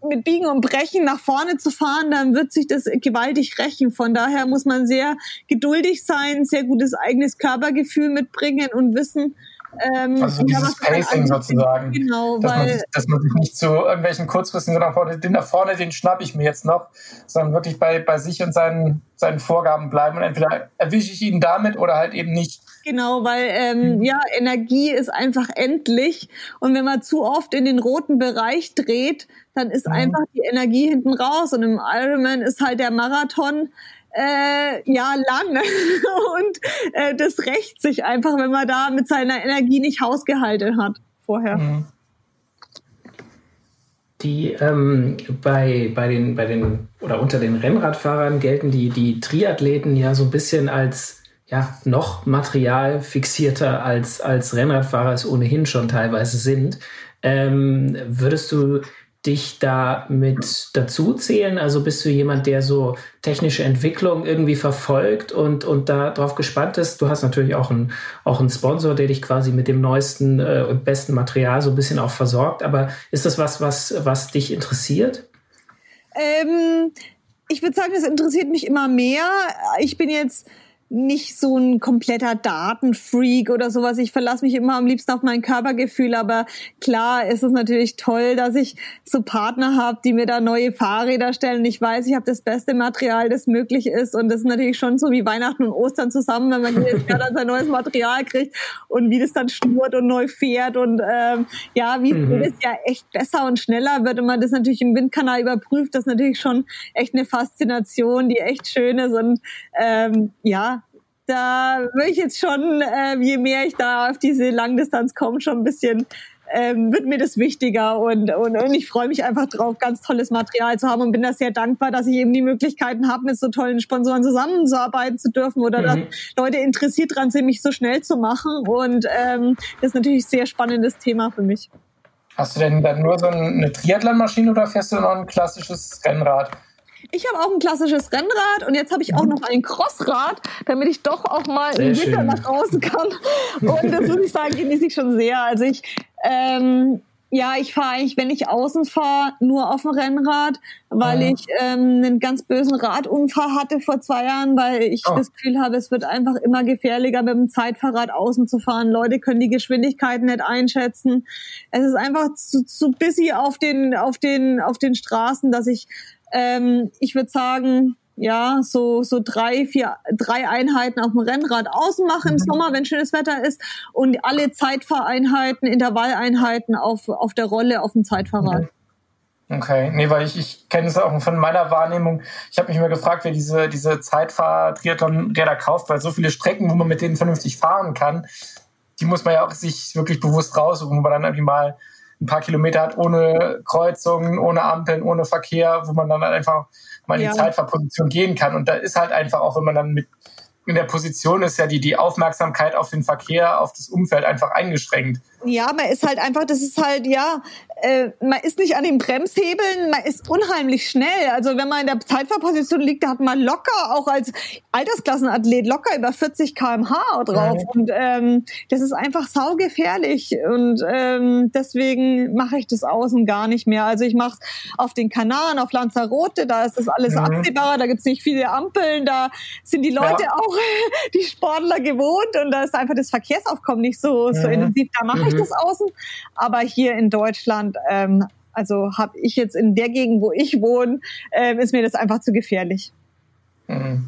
mit Biegen und Brechen nach vorne zu fahren, dann wird sich das gewaltig rächen. Von daher muss man sehr geduldig sein, sehr gutes eigenes Körpergefühl mitbringen und wissen, ähm, also dieses Pacing sozusagen. Genau, dass, weil, man sich, dass man sich nicht zu irgendwelchen kurzfristigen, sondern vorne, den da vorne, den schnapp ich mir jetzt noch, sondern wirklich bei, bei sich und seinen, seinen Vorgaben bleiben und entweder erwische ich ihn damit oder halt eben nicht. Genau, weil ähm, mhm. ja, Energie ist einfach endlich und wenn man zu oft in den roten Bereich dreht, dann ist mhm. einfach die Energie hinten raus und im Ironman ist halt der Marathon äh, ja lang [LAUGHS] und äh, das rächt sich einfach, wenn man da mit seiner Energie nicht hausgehalten hat vorher. Mhm. Die ähm, bei, bei, den, bei den oder unter den Rennradfahrern gelten die, die Triathleten ja so ein bisschen als ja, noch materialfixierter als, als Rennradfahrer es ohnehin schon teilweise sind. Ähm, würdest du dich da mit dazu zählen? Also bist du jemand, der so technische Entwicklung irgendwie verfolgt und, und da drauf gespannt ist? Du hast natürlich auch einen, auch einen Sponsor, der dich quasi mit dem neuesten äh, und besten Material so ein bisschen auch versorgt. Aber ist das was, was, was dich interessiert? Ähm, ich würde sagen, es interessiert mich immer mehr. Ich bin jetzt nicht so ein kompletter Datenfreak oder sowas. Ich verlasse mich immer am liebsten auf mein Körpergefühl, aber klar ist es natürlich toll, dass ich so Partner habe, die mir da neue Fahrräder stellen. Ich weiß, ich habe das beste Material, das möglich ist und das ist natürlich schon so wie Weihnachten und Ostern zusammen, wenn man jedes Jahr dann sein neues Material kriegt und wie das dann schnurrt und neu fährt und ähm, ja, wie mhm. jedes Jahr echt besser und schneller wird und man das natürlich im Windkanal überprüft, das ist natürlich schon echt eine Faszination, die echt schön ist und ähm, ja, da würde ich jetzt schon, äh, je mehr ich da auf diese Langdistanz komme, schon ein bisschen ähm, wird mir das wichtiger und, und, und ich freue mich einfach drauf, ganz tolles Material zu haben und bin da sehr dankbar, dass ich eben die Möglichkeiten habe, mit so tollen Sponsoren zusammenzuarbeiten zu dürfen oder mhm. dass Leute interessiert dran sind, mich so schnell zu machen und ähm, das ist natürlich ein sehr spannendes Thema für mich. Hast du denn dann nur so eine Triathlon-Maschine oder fährst du noch ein klassisches Rennrad? Ich habe auch ein klassisches Rennrad und jetzt habe ich auch noch ein Crossrad, damit ich doch auch mal im Winter nach draußen kann. Und das muss ich sagen, genieße ich schon sehr. Also ich, ähm, ja, ich fahre eigentlich, wenn ich außen fahre, nur auf dem Rennrad, weil oh. ich ähm, einen ganz bösen Radunfall hatte vor zwei Jahren, weil ich oh. das Gefühl habe, es wird einfach immer gefährlicher, mit dem Zeitfahrrad außen zu fahren. Leute können die Geschwindigkeiten nicht einschätzen. Es ist einfach zu, zu busy auf den, auf den, auf den Straßen, dass ich ähm, ich würde sagen, ja, so, so drei, vier, drei Einheiten auf dem Rennrad außen machen im mhm. Sommer, wenn schönes Wetter ist und alle Zeitfahreinheiten, Intervalleinheiten auf, auf der Rolle auf dem Zeitfahrrad. Okay, nee, weil ich, ich kenne es auch von meiner Wahrnehmung. Ich habe mich immer gefragt, wer diese, diese Zeitfahr-Triathlon-Räder kauft, weil so viele Strecken, wo man mit denen vernünftig fahren kann, die muss man ja auch sich wirklich bewusst raussuchen, wo man dann irgendwie mal ein paar Kilometer hat ohne Kreuzungen, ohne Ampeln, ohne Verkehr, wo man dann halt einfach mal in die Zeitfahrposition gehen kann. Und da ist halt einfach auch, wenn man dann mit in der Position ist ja die, die Aufmerksamkeit auf den Verkehr, auf das Umfeld einfach eingeschränkt. Ja, man ist halt einfach, das ist halt, ja, äh, man ist nicht an den Bremshebeln, man ist unheimlich schnell. Also wenn man in der Zeitfahrposition liegt, da hat man locker, auch als Altersklassenathlet, locker über 40 kmh drauf. Mhm. Und ähm, das ist einfach saugefährlich. Und ähm, deswegen mache ich das außen gar nicht mehr. Also ich mache es auf den Kanaren, auf Lanzarote, da ist das alles mhm. absehbarer, da gibt's nicht viele Ampeln, da sind die Leute ja. auch, [LAUGHS] die Sportler gewohnt und da ist einfach das Verkehrsaufkommen nicht so, so mhm. intensiv. Da mache ich mhm. das außen. Aber hier in Deutschland und ähm, also habe ich jetzt in der Gegend, wo ich wohne, äh, ist mir das einfach zu gefährlich. Mhm.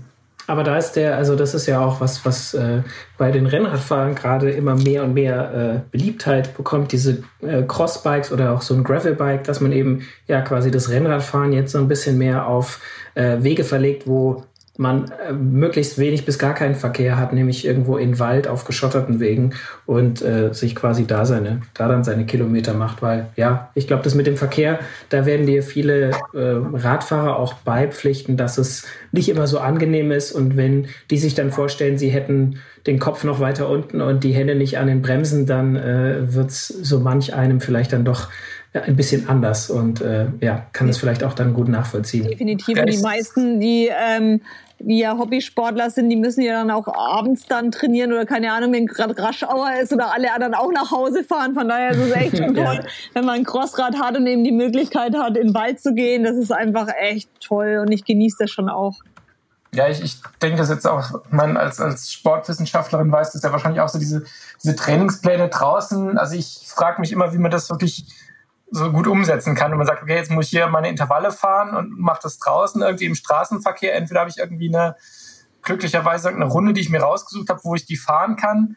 Aber da ist der, also das ist ja auch was, was äh, bei den Rennradfahrern gerade immer mehr und mehr äh, Beliebtheit bekommt, diese äh, Crossbikes oder auch so ein Gravelbike, dass man eben ja quasi das Rennradfahren jetzt so ein bisschen mehr auf äh, Wege verlegt, wo man äh, möglichst wenig bis gar keinen Verkehr hat, nämlich irgendwo in Wald auf geschotterten Wegen und äh, sich quasi da seine, da dann seine Kilometer macht, weil ja, ich glaube, das mit dem Verkehr, da werden dir viele äh, Radfahrer auch beipflichten, dass es nicht immer so angenehm ist und wenn die sich dann vorstellen, sie hätten den Kopf noch weiter unten und die Hände nicht an den Bremsen, dann äh, wird's so manch einem vielleicht dann doch ein bisschen anders und äh, ja, kann das vielleicht auch dann gut nachvollziehen. Definitiv. Und die meisten, die ähm, die ja Hobbysportler sind, die müssen ja dann auch abends dann trainieren oder keine Ahnung, wenn gerade Raschauer ist oder alle anderen auch nach Hause fahren. Von daher ist es echt schon [LAUGHS] toll, ja. wenn man ein Crossrad hat und eben die Möglichkeit hat, in den Wald zu gehen. Das ist einfach echt toll und ich genieße das schon auch. Ja, ich, ich denke das jetzt auch, man als, als Sportwissenschaftlerin weiß das ja wahrscheinlich auch so diese, diese Trainingspläne draußen. Also ich frage mich immer, wie man das wirklich so gut umsetzen kann. Und man sagt, okay, jetzt muss ich hier meine Intervalle fahren und mache das draußen irgendwie im Straßenverkehr. Entweder habe ich irgendwie eine, glücklicherweise eine Runde, die ich mir rausgesucht habe, wo ich die fahren kann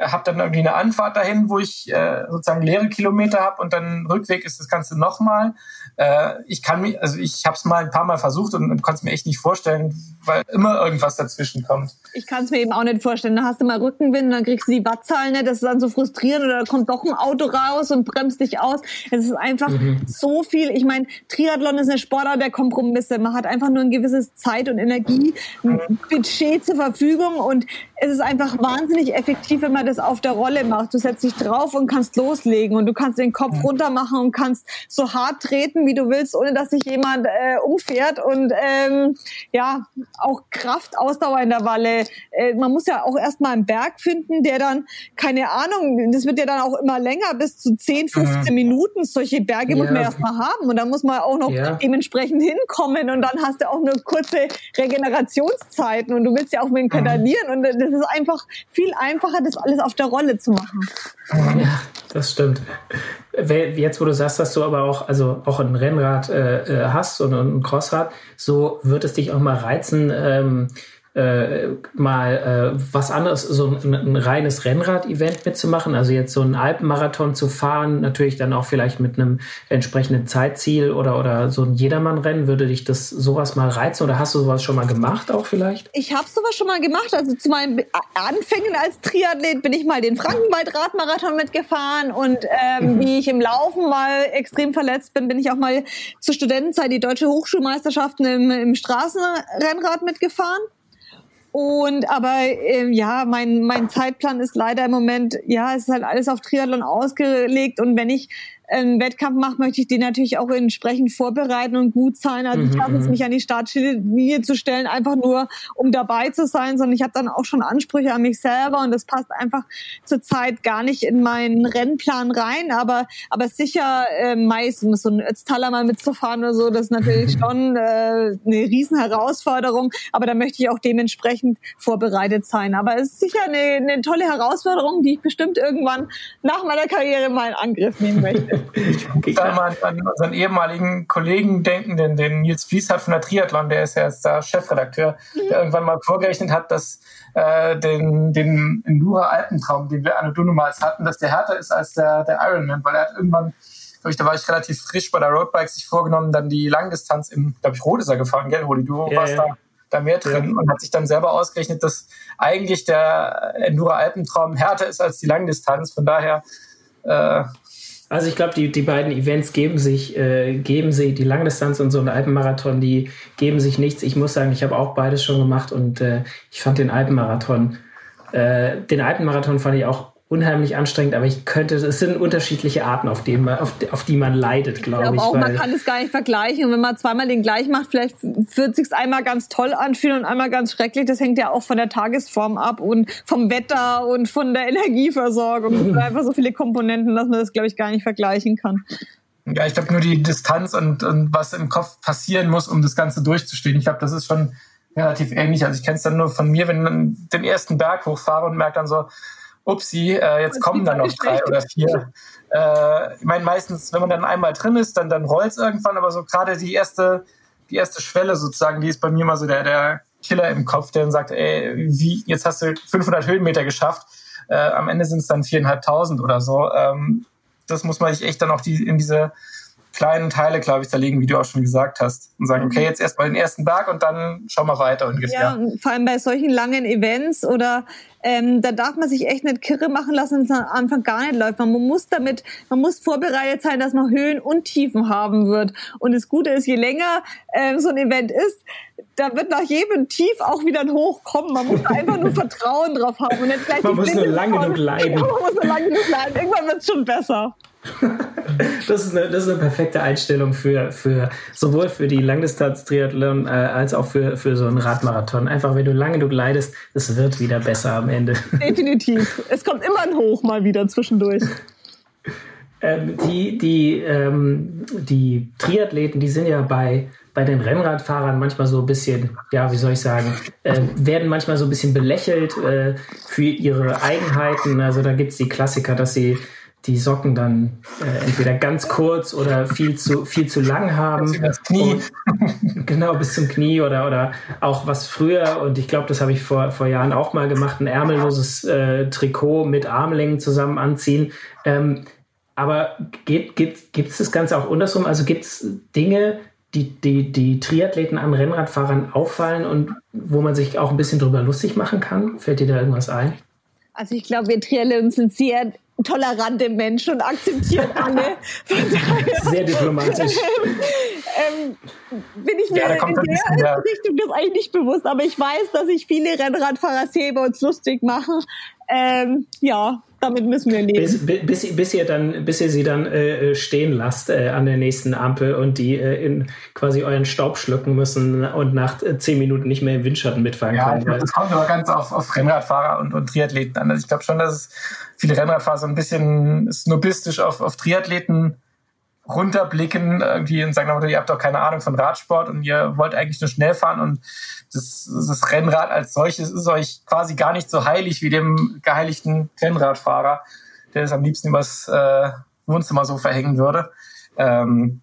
habe dann irgendwie eine Anfahrt dahin, wo ich äh, sozusagen leere Kilometer habe und dann Rückweg ist das Ganze nochmal. Äh, ich kann mich, also ich habe es mal ein paar Mal versucht und, und konnte es mir echt nicht vorstellen, weil immer irgendwas dazwischen kommt. Ich kann es mir eben auch nicht vorstellen. Da hast du mal Rückenwind und dann kriegst du die Wattzahlen nicht. Das ist dann so frustrierend oder da kommt doch ein Auto raus und bremst dich aus. Es ist einfach mhm. so viel. Ich meine, Triathlon ist eine Sportart der Kompromisse. Man hat einfach nur ein gewisses Zeit und Energie, mhm. Budget zur Verfügung und es ist einfach wahnsinnig effektiv, wenn man das auf der Rolle macht. Du setzt dich drauf und kannst loslegen und du kannst den Kopf runter machen und kannst so hart treten, wie du willst, ohne dass sich jemand äh, umfährt und ähm, ja, auch Kraft, Ausdauer in der Walle. Äh, man muss ja auch erstmal einen Berg finden, der dann, keine Ahnung, das wird ja dann auch immer länger, bis zu 10, 15 mhm. Minuten. Solche Berge ja. muss man erstmal haben und dann muss man auch noch ja. dementsprechend hinkommen und dann hast du auch nur kurze Regenerationszeiten und du willst ja auch mit dem mhm. und das ist einfach viel einfacher, das alles auf der Rolle zu machen. Ja, das stimmt. Jetzt, wo du sagst, dass du aber auch, also auch ein Rennrad äh, äh hast und ein Crossrad, so wird es dich auch mal reizen, ähm, äh, mal äh, was anderes, so ein, ein reines Rennrad-Event mitzumachen, also jetzt so einen Alpenmarathon zu fahren, natürlich dann auch vielleicht mit einem entsprechenden Zeitziel oder, oder so ein Jedermann-Rennen, würde dich das sowas mal reizen oder hast du sowas schon mal gemacht auch vielleicht? Ich habe sowas schon mal gemacht, also zu meinen Anfängen als Triathlet bin ich mal den Frankenwald-Radmarathon mitgefahren und ähm, mhm. wie ich im Laufen mal extrem verletzt bin, bin ich auch mal zur Studentenzeit die deutsche Hochschulmeisterschaften im, im Straßenrennrad mitgefahren. Und aber äh, ja, mein, mein Zeitplan ist leider im Moment, ja, es ist halt alles auf Triathlon ausgelegt. Und wenn ich einen Wettkampf mache, möchte ich den natürlich auch entsprechend vorbereiten und gut sein. Also mhm. ich habe es mich an die Startlinie zu stellen, einfach nur um dabei zu sein, sondern ich habe dann auch schon Ansprüche an mich selber und das passt einfach zurzeit gar nicht in meinen Rennplan rein. Aber aber sicher äh, meistens so ein Ötztaler mal mitzufahren oder so, das ist natürlich [LAUGHS] schon äh, eine riesen Herausforderung. Aber da möchte ich auch dementsprechend vorbereitet sein. Aber es ist sicher eine, eine tolle Herausforderung, die ich bestimmt irgendwann nach meiner Karriere mal in Angriff nehmen möchte. Ich [LAUGHS] da mal an unseren ehemaligen Kollegen denken, den, den Nils Fließhardt von der Triathlon, der ist ja jetzt da Chefredakteur, mhm. der irgendwann mal vorgerechnet hat, dass äh, den, den Endura Alpentraum, den wir Anno Dunumals hatten, dass der härter ist als der, der Ironman, weil er hat irgendwann glaube ich, da war ich relativ frisch bei der Roadbike sich vorgenommen, dann die Langdistanz im, glaube ich, Rot ist er gefahren, gell, Rudi, du ja, warst ja. da da mehr drin ja. und hat sich dann selber ausgerechnet, dass eigentlich der Endura Alpentraum härter ist als die Langdistanz. Von daher äh, also ich glaube, die, die beiden Events geben sich, äh, geben sich, die Langdistanz und so ein Alpenmarathon, die geben sich nichts. Ich muss sagen, ich habe auch beides schon gemacht und äh, ich fand den Alpenmarathon, äh, den Alpenmarathon fand ich auch unheimlich anstrengend, aber ich könnte, es sind unterschiedliche Arten, auf, denen man, auf, auf die man leidet, glaube ich. Glaub ich auch, man kann es gar nicht vergleichen. Und wenn man zweimal den gleich macht, vielleicht wird sich einmal ganz toll anfühlen und einmal ganz schrecklich. Das hängt ja auch von der Tagesform ab und vom Wetter und von der Energieversorgung. Es sind [LAUGHS] einfach so viele Komponenten, dass man das, glaube ich, gar nicht vergleichen kann. Ja, ich glaube nur die Distanz und, und was im Kopf passieren muss, um das Ganze durchzustehen. Ich glaube, das ist schon relativ ähnlich. Also ich kenne es dann nur von mir, wenn ich den ersten Berg hochfahre und merke dann so, upsi, äh, jetzt kommen dann noch drei oder vier. Äh, ich meine, meistens, wenn man dann einmal drin ist, dann, dann rollt es irgendwann, aber so gerade die erste, die erste Schwelle sozusagen, die ist bei mir mal so der, der Killer im Kopf, der dann sagt, ey, wie, jetzt hast du 500 Höhenmeter geschafft, äh, am Ende sind es dann viereinhalbtausend oder so. Ähm, das muss man sich echt dann auch die, in diese kleinen Teile, glaube ich, zerlegen, wie du auch schon gesagt hast. Und sagen, okay, mhm. jetzt erstmal den ersten Berg und dann schauen wir weiter ungefähr. Ja, und vor allem bei solchen langen Events oder ähm, da darf man sich echt nicht kirre machen lassen, wenn es am Anfang gar nicht läuft. Man muss damit, man muss vorbereitet sein, dass man Höhen und Tiefen haben wird. Und das Gute ist, je länger ähm, so ein Event ist, da wird nach jedem Tief auch wieder ein Hoch kommen. Man muss einfach nur [LAUGHS] Vertrauen drauf haben und nicht gleich Man muss nur lange genug leiden. [LAUGHS] man muss nur lange genug leiden. Irgendwann wird es schon besser. [LAUGHS] das, ist eine, das ist eine perfekte Einstellung für, für sowohl für die Langdistanz-Triathlon äh, als auch für, für so einen Radmarathon. Einfach, wenn du lange du gleitest, es wird wieder besser am Ende. Definitiv. Es kommt immer ein Hoch mal wieder zwischendurch. Ähm, die, die, ähm, die Triathleten, die sind ja bei, bei den Rennradfahrern manchmal so ein bisschen, ja, wie soll ich sagen, äh, werden manchmal so ein bisschen belächelt äh, für ihre Eigenheiten. Also da gibt es die Klassiker, dass sie die Socken dann äh, entweder ganz kurz oder viel zu viel zu lang haben. Bis Knie. Und, [LAUGHS] genau, bis zum Knie oder, oder auch was früher, und ich glaube, das habe ich vor, vor Jahren auch mal gemacht, ein ärmelloses äh, Trikot mit Armlängen zusammen anziehen. Ähm, aber gibt es gibt, das Ganze auch andersrum? Also gibt es Dinge, die, die, die Triathleten an Rennradfahrern auffallen und wo man sich auch ein bisschen drüber lustig machen kann? Fällt dir da irgendwas ein? Also ich glaube, wir Triathleten sind sehr tolerante Menschen und akzeptieren alle. Sehr diplomatisch. [LAUGHS] ähm, bin ich mir ja, in der Richtung das eigentlich nicht bewusst, aber ich weiß, dass sich viele Rennradfahrer sehr über uns lustig machen. Ähm, ja, damit müssen wir leben. Bis, bis, bis, ihr dann, bis ihr sie dann äh, stehen lasst äh, an der nächsten Ampel und die äh, in quasi euren Staub schlucken müssen und nach äh, zehn Minuten nicht mehr im Windschatten mitfahren ja, können. Ja, das kommt aber ganz auf, auf Rennradfahrer und, und Triathleten an. Also ich glaube schon, dass es viele Rennradfahrer so ein bisschen snobistisch auf, auf Triathleten runterblicken irgendwie und sagen, ihr habt doch keine Ahnung von Radsport und ihr wollt eigentlich nur schnell fahren und das, das Rennrad als solches ist euch quasi gar nicht so heilig wie dem geheiligten Rennradfahrer, der es am liebsten übers äh, Wohnzimmer so verhängen würde. Ähm,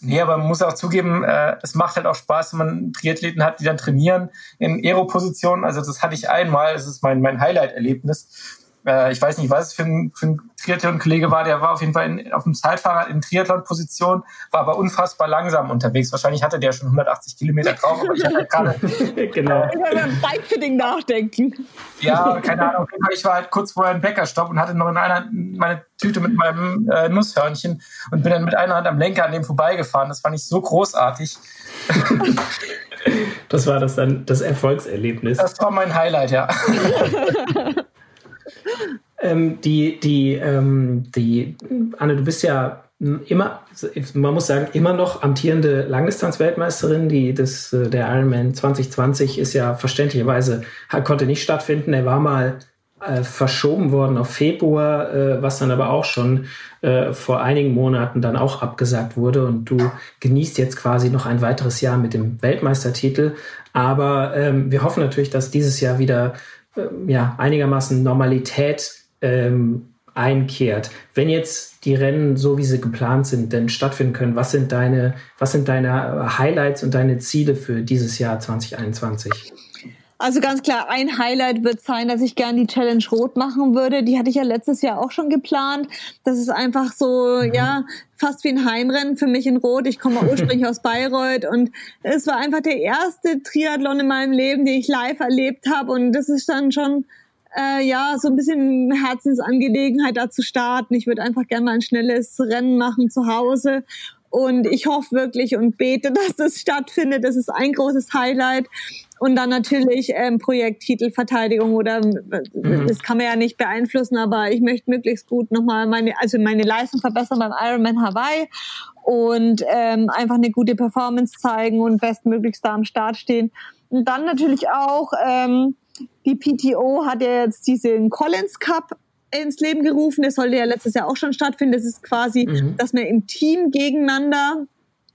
nee, aber man muss auch zugeben, äh, es macht halt auch Spaß, wenn man Triathleten hat, die dann trainieren in Aero-Positionen. Also das hatte ich einmal, das ist mein, mein Highlight-Erlebnis äh, ich weiß nicht, was es für ein, für ein Triathlon-Kollege war, der war auf jeden Fall in, auf dem Zeitfahrrad in Triathlon-Position, war aber unfassbar langsam unterwegs. Wahrscheinlich hatte der schon 180 Kilometer drauf, aber ich hatte gerade [LAUGHS] genau. über ein Bikefitting nachdenken. Ja, keine Ahnung. Ich war halt kurz vorher im Bäckerstopp und hatte noch in einer meine Tüte mit meinem äh, Nusshörnchen und bin dann mit einer Hand am Lenker an dem vorbeigefahren. Das fand ich so großartig. Das war das dann das Erfolgserlebnis. Das war mein Highlight, ja. [LAUGHS] ähm, die, die, ähm, die, Anne, du bist ja immer, man muss sagen, immer noch amtierende Langdistanz-Weltmeisterin. Die, das, äh, der Ironman 2020 ist ja verständlicherweise, konnte nicht stattfinden. Er war mal äh, verschoben worden auf Februar, äh, was dann aber auch schon äh, vor einigen Monaten dann auch abgesagt wurde. Und du genießt jetzt quasi noch ein weiteres Jahr mit dem Weltmeistertitel. Aber ähm, wir hoffen natürlich, dass dieses Jahr wieder ja, einigermaßen Normalität ähm, einkehrt. Wenn jetzt die Rennen, so wie sie geplant sind, denn stattfinden können, was sind deine, was sind deine Highlights und deine Ziele für dieses Jahr 2021? Also ganz klar, ein Highlight wird sein, dass ich gerne die Challenge Rot machen würde. Die hatte ich ja letztes Jahr auch schon geplant. Das ist einfach so, mhm. ja, fast wie ein Heimrennen für mich in Rot. Ich komme ursprünglich [LAUGHS] aus Bayreuth und es war einfach der erste Triathlon in meinem Leben, den ich live erlebt habe. Und das ist dann schon äh, ja, so ein bisschen Herzensangelegenheit da zu starten. Ich würde einfach gerne mal ein schnelles Rennen machen zu Hause. Und ich hoffe wirklich und bete, dass das stattfindet. Das ist ein großes Highlight. Und dann natürlich ähm, Projekttitelverteidigung oder mhm. das kann man ja nicht beeinflussen, aber ich möchte möglichst gut nochmal meine, also meine Leistung verbessern beim Ironman Hawaii und ähm, einfach eine gute Performance zeigen und bestmöglichst da am Start stehen. Und dann natürlich auch, ähm, die PTO hat ja jetzt diesen Collins Cup ins Leben gerufen. Der sollte ja letztes Jahr auch schon stattfinden. Das ist quasi, mhm. dass man im Team gegeneinander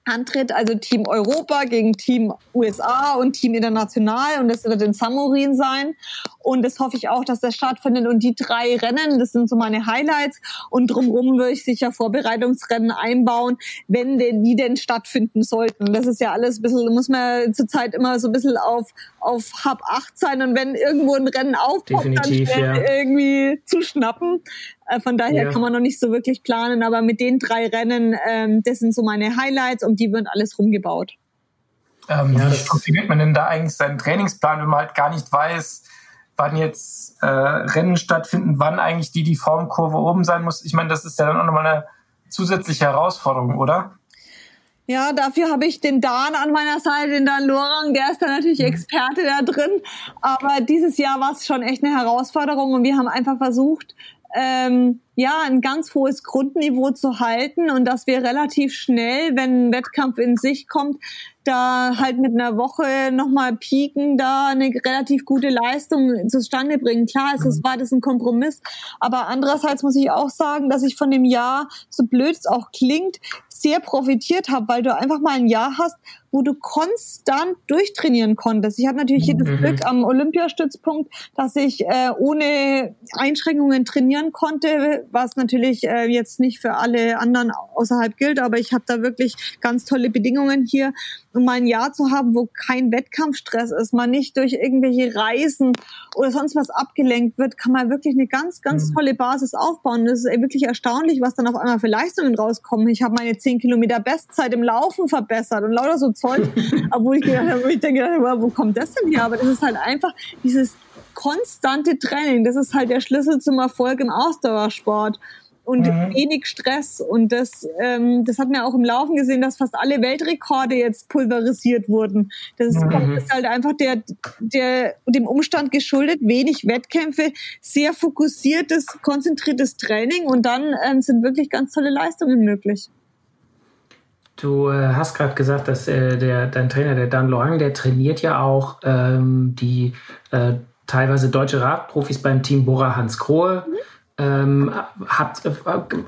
antritt, also Team Europa gegen Team USA und Team International und das wird in Samorin sein und das hoffe ich auch, dass das stattfindet und die drei Rennen, das sind so meine Highlights und drumherum würde ich sicher Vorbereitungsrennen einbauen, wenn denn die denn stattfinden sollten. Das ist ja alles ein bisschen, muss man zurzeit immer so ein bisschen auf, auf Hab 8 sein und wenn irgendwo ein Rennen aufpoppt, Definitiv, dann ja. irgendwie zuschnappen. Äh, von daher ja. kann man noch nicht so wirklich planen, aber mit den drei Rennen, ähm, das sind so meine Highlights, um die wird alles rumgebaut. Ähm, ja, wie konfiguriert man denn da eigentlich seinen Trainingsplan, wenn man halt gar nicht weiß, wann jetzt äh, Rennen stattfinden, wann eigentlich die, die Formkurve oben sein muss? Ich meine, das ist ja dann auch nochmal eine zusätzliche Herausforderung, oder? Ja, dafür habe ich den Dan an meiner Seite, den Dan Lorang, der ist da natürlich mhm. Experte da drin. Aber dieses Jahr war es schon echt eine Herausforderung und wir haben einfach versucht, ähm, ja, ein ganz hohes Grundniveau zu halten und dass wir relativ schnell, wenn ein Wettkampf in sich kommt, da halt mit einer Woche nochmal pieken, da eine relativ gute Leistung zustande bringen. Klar, es ist, war das ein Kompromiss, aber andererseits muss ich auch sagen, dass ich von dem Jahr, so blöd es auch klingt, sehr profitiert habe, weil du einfach mal ein Jahr hast, wo du konstant durchtrainieren konntest. Ich hatte natürlich mhm. jedes Glück am Olympiastützpunkt, dass ich äh, ohne Einschränkungen trainieren konnte, was natürlich äh, jetzt nicht für alle anderen außerhalb gilt, aber ich habe da wirklich ganz tolle Bedingungen hier, um mal ein Jahr zu haben, wo kein Wettkampfstress ist, man nicht durch irgendwelche Reisen oder sonst was abgelenkt wird, kann man wirklich eine ganz, ganz mhm. tolle Basis aufbauen. Das ist wirklich erstaunlich, was dann auf einmal für Leistungen rauskommen. Ich habe meine 10 Kilometer Bestzeit im Laufen verbessert und lauter so Zeug, obwohl ich gedacht habe, ich denke, wo kommt das denn her? Aber das ist halt einfach dieses konstante Training. Das ist halt der Schlüssel zum Erfolg im Ausdauersport. und mhm. wenig Stress. Und das, ähm, das hat man auch im Laufen gesehen, dass fast alle Weltrekorde jetzt pulverisiert wurden. Das ist, mhm. ist halt einfach der, der, dem Umstand geschuldet, wenig Wettkämpfe, sehr fokussiertes, konzentriertes Training und dann ähm, sind wirklich ganz tolle Leistungen möglich. Du äh, hast gerade gesagt, dass äh, der, dein Trainer, der Dan Lorang, der trainiert ja auch ähm, die äh, teilweise deutsche Radprofis beim Team Bora Hans Krohe. Mhm. Ähm, habt,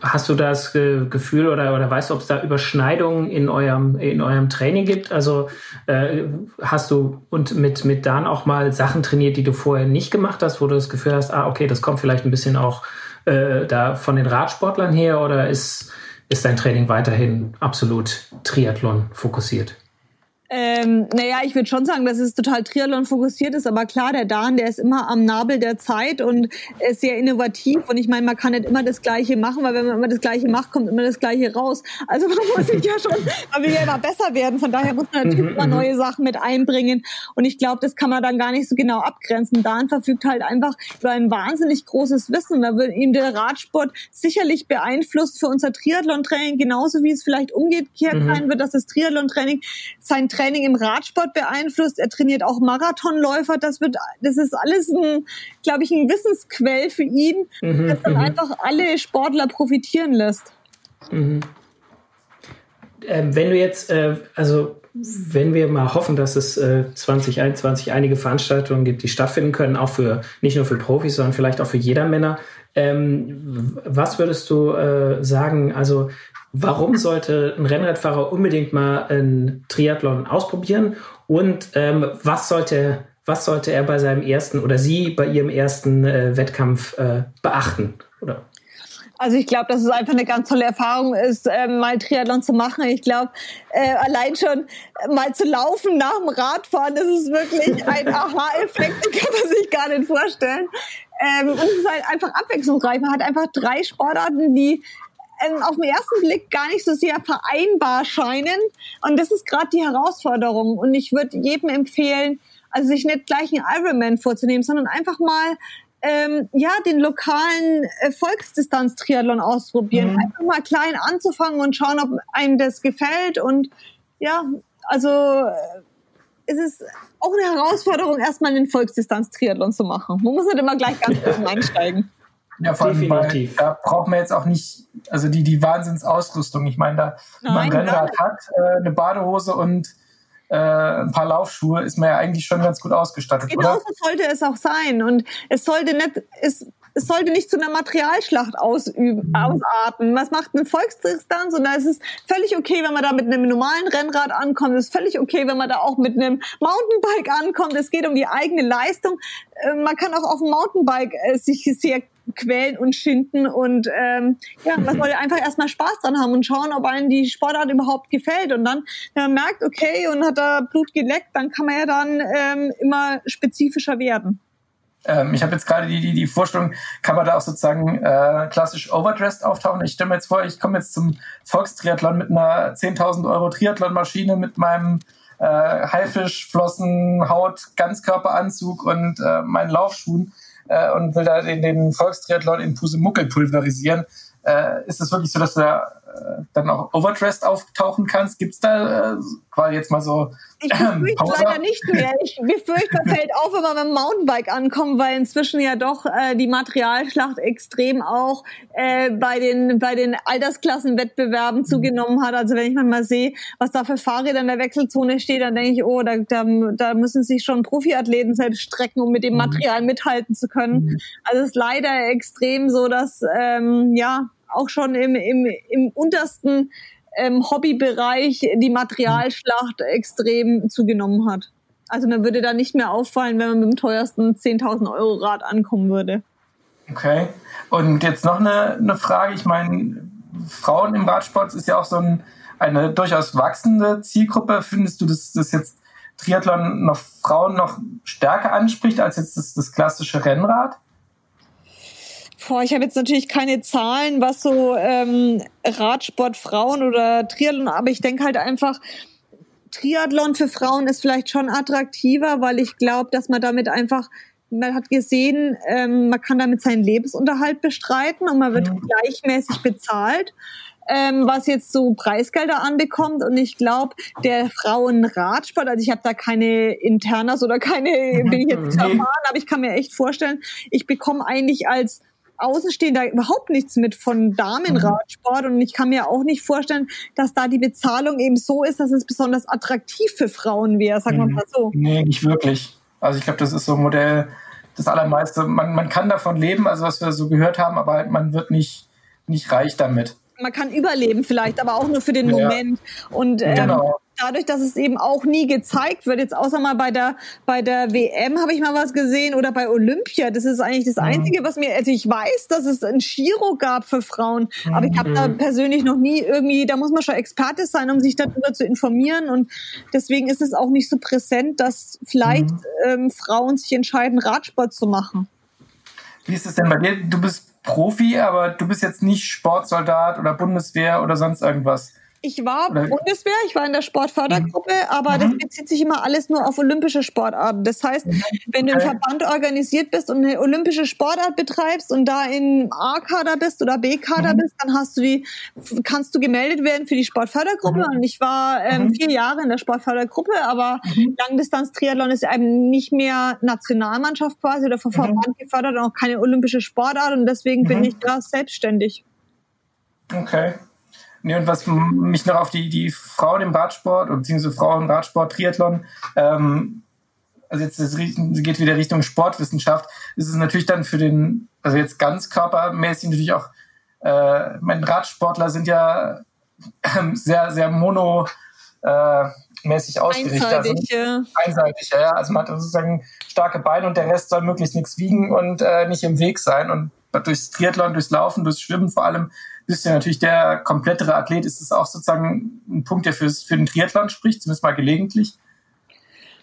hast du das Gefühl oder, oder weißt du, ob es da Überschneidungen in eurem, in eurem Training gibt? Also äh, hast du und mit, mit Dan auch mal Sachen trainiert, die du vorher nicht gemacht hast, wo du das Gefühl hast, ah, okay, das kommt vielleicht ein bisschen auch äh, da von den Radsportlern her oder ist, ist dein Training weiterhin absolut Triathlon fokussiert? Ähm, naja, ich würde schon sagen, dass es total Triathlon fokussiert ist, aber klar, der Dan, der ist immer am Nabel der Zeit und ist sehr innovativ und ich meine, man kann nicht immer das Gleiche machen, weil wenn man immer das Gleiche macht, kommt immer das Gleiche raus. Also man [LAUGHS] muss sich ja schon, man will ja immer besser werden, von daher muss man natürlich mhm, immer mhm. neue Sachen mit einbringen und ich glaube, das kann man dann gar nicht so genau abgrenzen. Dan verfügt halt einfach über ein wahnsinnig großes Wissen, da wird ihm der Radsport sicherlich beeinflusst für unser Triathlon-Training, genauso wie es vielleicht umgekehrt mhm. sein wird, dass das Triathlon-Training sein Training im Radsport beeinflusst. Er trainiert auch Marathonläufer. Das wird, das ist alles ein, glaube ich, ein Wissensquell für ihn, mhm, das dann mhm. einfach alle Sportler profitieren lässt. Mhm. Ähm, wenn du jetzt, äh, also wenn wir mal hoffen, dass es äh, 2021 einige Veranstaltungen gibt, die stattfinden können, auch für nicht nur für Profis, sondern vielleicht auch für jeder Männer. Ähm, was würdest du äh, sagen? Also Warum sollte ein Rennradfahrer unbedingt mal ein Triathlon ausprobieren? Und ähm, was sollte was sollte er bei seinem ersten oder sie bei ihrem ersten äh, Wettkampf äh, beachten? Oder? Also ich glaube, dass es einfach eine ganz tolle Erfahrung ist, äh, mal Triathlon zu machen. Ich glaube, äh, allein schon mal zu laufen nach dem Radfahren, das ist wirklich ein [LAUGHS] Aha-Effekt, den kann man sich gar nicht vorstellen. Ähm, und es ist halt einfach abwechslungsreich. Man hat einfach drei Sportarten, die ähm, auf den ersten Blick gar nicht so sehr vereinbar scheinen. Und das ist gerade die Herausforderung. Und ich würde jedem empfehlen, also sich nicht gleich einen Ironman vorzunehmen, sondern einfach mal ähm, ja den lokalen äh, Volksdistanz-Triathlon ausprobieren. Mhm. Einfach mal klein anzufangen und schauen, ob einem das gefällt. Und ja, also äh, es ist auch eine Herausforderung, erstmal einen Volksdistanz-Triathlon zu machen. Man muss nicht immer gleich ganz oben einsteigen. Ja, vor allem, Definitiv. Weil, da braucht man jetzt auch nicht, also die, die Wahnsinnsausrüstung. Ich meine, da, wenn man ein Rennrad hat, äh, eine Badehose und äh, ein paar Laufschuhe, ist man ja eigentlich schon ganz gut ausgestattet. Genau so sollte es auch sein. Und es sollte nicht, es, es sollte nicht zu einer Materialschlacht ausüben, mhm. ausarten. Was macht eine Volksdistanz? Und da ist es völlig okay, wenn man da mit einem normalen Rennrad ankommt. Es ist völlig okay, wenn man da auch mit einem Mountainbike ankommt. Es geht um die eigene Leistung. Äh, man kann auch auf dem Mountainbike äh, sich sehr quälen und schinden und ähm, ja, man soll einfach erstmal Spaß dran haben und schauen, ob einem die Sportart überhaupt gefällt und dann, wenn man merkt, okay, und hat da Blut geleckt, dann kann man ja dann ähm, immer spezifischer werden. Ähm, ich habe jetzt gerade die, die, die Vorstellung, kann man da auch sozusagen äh, klassisch overdressed auftauchen? Ich stelle mir jetzt vor, ich komme jetzt zum Volkstriathlon mit einer 10.000 Euro Triathlonmaschine mit meinem äh, Haifischflossen, Haut, Ganzkörperanzug und äh, meinen Laufschuhen äh, und will da den, den Volkstriathlon in Pusemuckel pulverisieren. Äh, ist es wirklich so, dass du da dann auch overdressed auftauchen kannst? Gibt es da äh, quasi jetzt mal so ich befürchte ähm, leider nicht mehr. Ich befürchte, man fällt auf, wenn man mit dem Mountainbike ankommt, weil inzwischen ja doch äh, die Materialschlacht extrem auch äh, bei den bei den Altersklassenwettbewerben zugenommen hat. Also wenn ich mal sehe, was da für Fahrräder in der Wechselzone steht, dann denke ich, oh, da, da, da müssen sich schon Profiathleten selbst strecken, um mit dem mhm. Material mithalten zu können. Mhm. Also es ist leider extrem so, dass ähm, ja auch schon im, im, im untersten ähm, Hobbybereich die Materialschlacht extrem zugenommen hat. Also mir würde da nicht mehr auffallen, wenn man mit dem teuersten 10.000 Euro Rad ankommen würde. Okay. Und jetzt noch eine, eine Frage. Ich meine, Frauen im Radsport ist ja auch so ein, eine durchaus wachsende Zielgruppe. Findest du, dass das jetzt Triathlon noch Frauen noch stärker anspricht als jetzt das, das klassische Rennrad? Boah, ich habe jetzt natürlich keine Zahlen, was so ähm, Radsport Frauen oder Triathlon, aber ich denke halt einfach, Triathlon für Frauen ist vielleicht schon attraktiver, weil ich glaube, dass man damit einfach man hat gesehen, ähm, man kann damit seinen Lebensunterhalt bestreiten und man wird gleichmäßig bezahlt ähm, was jetzt so Preisgelder anbekommt. Und ich glaube, der Frauenradsport, also ich habe da keine Internas oder keine, [LAUGHS] bin ich jetzt nicht erfahren, aber ich kann mir echt vorstellen, ich bekomme eigentlich als Außenstehender überhaupt nichts mit von Damenradsport und ich kann mir auch nicht vorstellen, dass da die Bezahlung eben so ist, dass es besonders attraktiv für Frauen wäre, sagen wir mhm. mal so. Nee, nicht wirklich. Also ich glaube, das ist so ein Modell, das allermeiste, man, man kann davon leben, also was wir so gehört haben, aber man wird nicht, nicht reich damit man kann überleben vielleicht, aber auch nur für den ja. Moment. Und ähm, genau. Dadurch, dass es eben auch nie gezeigt wird, jetzt außer mal bei der bei der WM habe ich mal was gesehen oder bei Olympia. Das ist eigentlich das mhm. Einzige, was mir, also ich weiß, dass es ein Giro gab für Frauen, aber ich habe da mhm. persönlich noch nie irgendwie, da muss man schon Experte sein, um sich darüber zu informieren. Und deswegen ist es auch nicht so präsent, dass vielleicht mhm. ähm, Frauen sich entscheiden, Radsport zu machen. Wie ist es denn bei dir? Du bist Profi, aber du bist jetzt nicht Sportsoldat oder Bundeswehr oder sonst irgendwas. Ich war Oder? Bundeswehr, ich war in der Sportfördergruppe, mhm. aber mhm. das bezieht sich immer alles nur auf olympische Sportarten. Das heißt, mhm. wenn du im Verband organisiert bist und eine olympische Sportart betreibst und da in A-Kader bist oder B-Kader mhm. bist, dann hast du die, kannst du gemeldet werden für die Sportfördergruppe. Mhm. Und ich war ähm, vier Jahre in der Sportfördergruppe, aber Langdistanz-Triathlon ist eben nicht mehr Nationalmannschaft quasi oder vom Verband gefördert und auch keine olympische Sportart und deswegen bin ich da selbstständig. Okay. Nee, und was mich noch auf die, die Frauen im Radsport, beziehungsweise Frauen im Radsport, Triathlon, ähm, also jetzt das geht wieder Richtung Sportwissenschaft, ist es natürlich dann für den, also jetzt ganz körpermäßig natürlich auch, äh, meine Radsportler sind ja äh, sehr, sehr mono äh, mäßig ausgerichtet. Einseitig, also, einseitig, ja. Also man hat sozusagen starke Beine und der Rest soll möglichst nichts wiegen und äh, nicht im Weg sein. Und durchs Triathlon, durchs Laufen, durchs Schwimmen vor allem bist ja natürlich der komplettere Athlet. Ist es auch sozusagen ein Punkt, der fürs, für den Triathlon spricht, zumindest mal gelegentlich?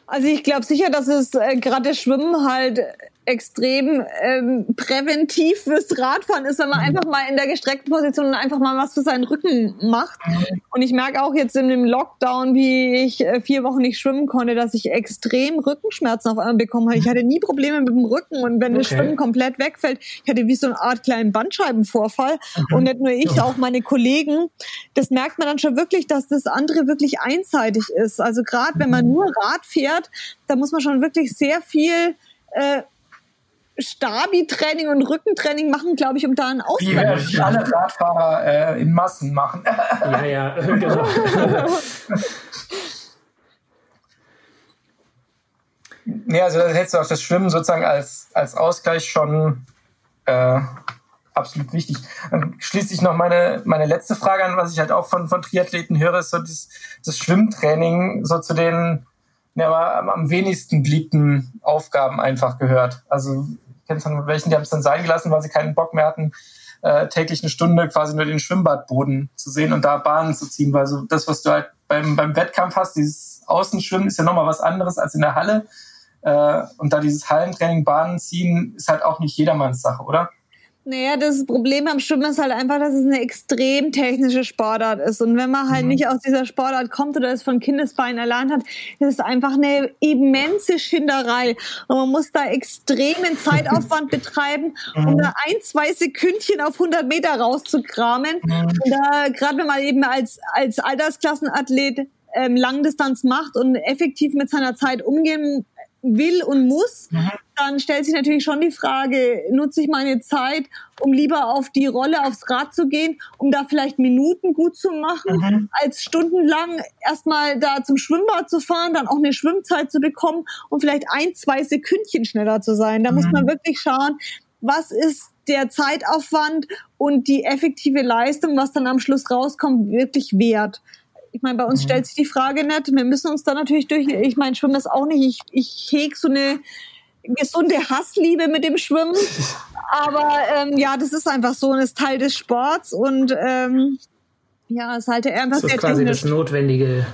Also ich glaube sicher, dass es äh, gerade das Schwimmen halt extrem ähm, präventiv fürs Radfahren ist, wenn man mhm. einfach mal in der gestreckten Position einfach mal was für seinen Rücken macht. Und ich merke auch jetzt in dem Lockdown, wie ich äh, vier Wochen nicht schwimmen konnte, dass ich extrem Rückenschmerzen auf einmal bekommen habe. Ich hatte nie Probleme mit dem Rücken und wenn okay. das Schwimmen komplett wegfällt, ich hatte wie so eine Art kleinen Bandscheibenvorfall. Mhm. Und nicht nur ich, auch meine Kollegen. Das merkt man dann schon wirklich, dass das andere wirklich einseitig ist. Also gerade wenn man mhm. nur Rad fährt, da muss man schon wirklich sehr viel äh, Stabi-Training und Rückentraining machen, glaube ich, um da einen Ausgleich Wie alle Radfahrer äh, in Massen machen. [LAUGHS] ja, ja, [LAUGHS] genau. nee, also da hättest du auch das Schwimmen sozusagen als, als Ausgleich schon äh, absolut wichtig. Dann schließe ich noch meine, meine letzte Frage an, was ich halt auch von, von Triathleten höre, ist so das, das Schwimmtraining so zu den ja, aber am wenigsten beliebten Aufgaben einfach gehört. Also kenne von welchen, die haben es dann sein gelassen, weil sie keinen Bock mehr hatten, äh, täglich eine Stunde quasi nur den Schwimmbadboden zu sehen und da Bahnen zu ziehen, weil so das, was du halt beim, beim Wettkampf hast, dieses Außenschwimmen ist ja nochmal was anderes als in der Halle. Äh, und da dieses Hallentraining, Bahnen ziehen, ist halt auch nicht jedermanns Sache, oder? Naja, das Problem am Schwimmen ist halt einfach, dass es eine extrem technische Sportart ist. Und wenn man halt mhm. nicht aus dieser Sportart kommt oder es von Kindesbeinen erlernt hat, ist es einfach eine immense Schinderei. Und man muss da extremen Zeitaufwand [LAUGHS] betreiben, um mhm. da ein, zwei Sekündchen auf 100 Meter rauszukramen. Mhm. Und da, gerade wenn man eben als, als Altersklassenathlet ähm, Langdistanz macht und effektiv mit seiner Zeit umgehen will und muss, mhm. dann stellt sich natürlich schon die Frage, nutze ich meine Zeit, um lieber auf die Rolle, aufs Rad zu gehen, um da vielleicht Minuten gut zu machen, mhm. als stundenlang erstmal da zum Schwimmbad zu fahren, dann auch eine Schwimmzeit zu bekommen und vielleicht ein, zwei Sekündchen schneller zu sein. Da mhm. muss man wirklich schauen, was ist der Zeitaufwand und die effektive Leistung, was dann am Schluss rauskommt, wirklich wert. Ich meine, bei uns mhm. stellt sich die Frage nicht. Wir müssen uns da natürlich durch. Ich meine, Schwimmen ist auch nicht. Ich, ich heg so eine gesunde Hassliebe mit dem Schwimmen. [LAUGHS] Aber ähm, ja, das ist einfach so und ist Teil des Sports und ähm, ja, es ist halt einfach das ist quasi das Notwendige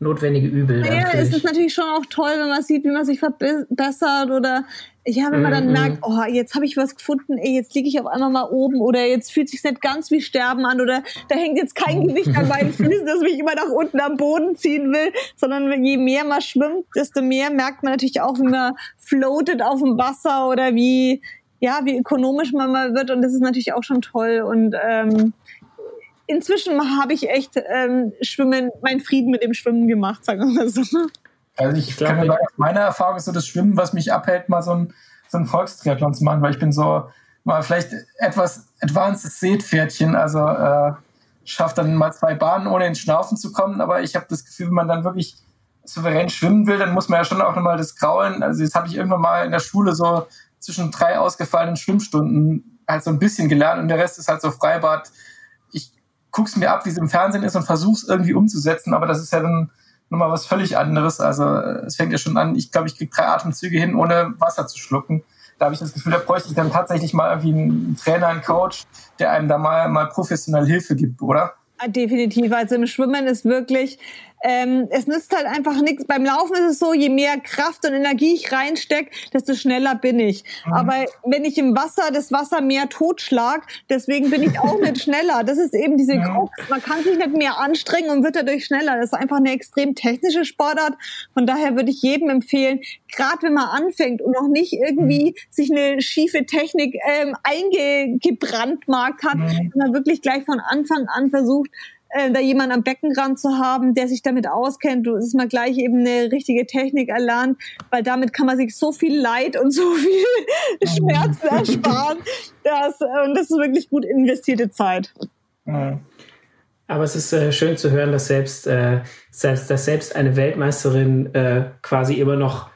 notwendige Übel. Ja, es ist natürlich schon auch toll, wenn man sieht, wie man sich verbessert oder ja, wenn man dann mhm. merkt, oh, jetzt habe ich was gefunden, ey, jetzt liege ich auf einmal mal oben oder jetzt fühlt sich nicht ganz wie Sterben an oder da hängt jetzt kein Gewicht an meinen Füßen, das mich immer nach unten am Boden ziehen will, sondern je mehr man schwimmt, desto mehr merkt man natürlich auch, wie man floatet auf dem Wasser oder wie ja, wie ökonomisch man mal wird und das ist natürlich auch schon toll und ähm, inzwischen habe ich echt ähm, Schwimmen, meinen Frieden mit dem Schwimmen gemacht, sagen wir mal so. Also ich, ich glaube, sagen, meine Erfahrung ist so das Schwimmen, was mich abhält, mal so ein, so ein Volkstriathlon zu machen, weil ich bin so mal vielleicht etwas advanced Seepferdchen, also äh, schafft dann mal zwei Bahnen, ohne ins Schnaufen zu kommen, aber ich habe das Gefühl, wenn man dann wirklich souverän schwimmen will, dann muss man ja schon auch nochmal das Graulen, also das habe ich irgendwann mal in der Schule so zwischen drei ausgefallenen Schwimmstunden halt so ein bisschen gelernt und der Rest ist halt so Freibad. Ich guck's mir ab, wie es im Fernsehen ist und versuch's irgendwie umzusetzen, aber das ist ja dann nochmal was völlig anderes. Also es fängt ja schon an, ich glaube, ich kriege drei Atemzüge hin, ohne Wasser zu schlucken. Da habe ich das Gefühl, da bräuchte ich dann tatsächlich mal irgendwie einen Trainer, einen Coach, der einem da mal, mal professionell Hilfe gibt, oder? Definitiv. Also im Schwimmen ist wirklich, ähm, es nützt halt einfach nichts. Beim Laufen ist es so, je mehr Kraft und Energie ich reinstecke, desto schneller bin ich. Mhm. Aber wenn ich im Wasser das Wasser mehr totschlag, deswegen bin ich auch nicht [LAUGHS] schneller. Das ist eben diese mhm. Man kann sich nicht mehr anstrengen und wird dadurch schneller. Das ist einfach eine extrem technische Sportart. Von daher würde ich jedem empfehlen, gerade wenn man anfängt und noch nicht irgendwie mhm. sich eine schiefe Technik ähm, eingebrandmarkt hat, mhm. man wirklich gleich von Anfang an versucht, äh, da jemand am Beckenrand zu haben, der sich damit auskennt, du ist mal gleich eben eine richtige Technik erlernt, weil damit kann man sich so viel Leid und so viel [LAUGHS] Schmerzen ersparen. Das, und das ist wirklich gut investierte Zeit. Aber es ist äh, schön zu hören, dass selbst, äh, selbst, dass selbst eine Weltmeisterin äh, quasi immer noch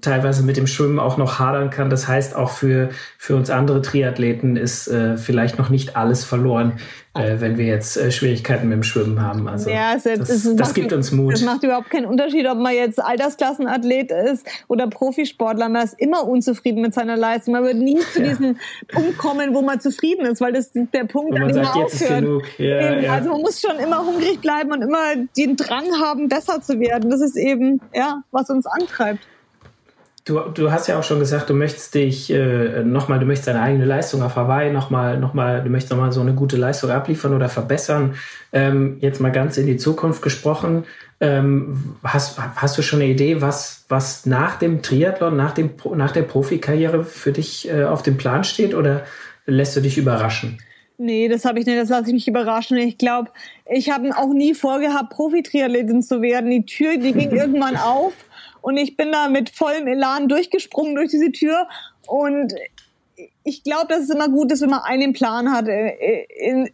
teilweise mit dem Schwimmen auch noch hadern kann. Das heißt, auch für, für uns andere Triathleten ist äh, vielleicht noch nicht alles verloren, äh, wenn wir jetzt äh, Schwierigkeiten mit dem Schwimmen haben. Also ja, das, das, das, das gibt uns Mut. Das macht überhaupt keinen Unterschied, ob man jetzt Altersklassenathlet ist oder Profisportler. Man ist immer unzufrieden mit seiner Leistung. Man wird nie zu diesem Punkt kommen, wo man zufrieden ist, weil das ist der Punkt, an dem man aufhört. Ja, ja. Also man muss schon immer hungrig bleiben und immer den Drang haben, besser zu werden. Das ist eben, ja, was uns antreibt. Du, du hast ja auch schon gesagt, du möchtest dich äh, nochmal, du möchtest deine eigene Leistung auf Hawaii nochmal, nochmal, du möchtest nochmal so eine gute Leistung abliefern oder verbessern. Ähm, jetzt mal ganz in die Zukunft gesprochen. Ähm, hast, hast du schon eine Idee, was, was nach dem Triathlon, nach, dem, nach der Profikarriere für dich äh, auf dem Plan steht oder lässt du dich überraschen? Nee, das habe ich nicht, das lasse ich mich überraschen. Ich glaube, ich habe auch nie vorgehabt, Profi-Triathletin zu werden. Die Tür, die ging [LAUGHS] irgendwann auf und ich bin da mit vollem Elan durchgesprungen durch diese Tür. Und ich glaube, dass es immer gut ist, wenn man einen Plan hat äh, in,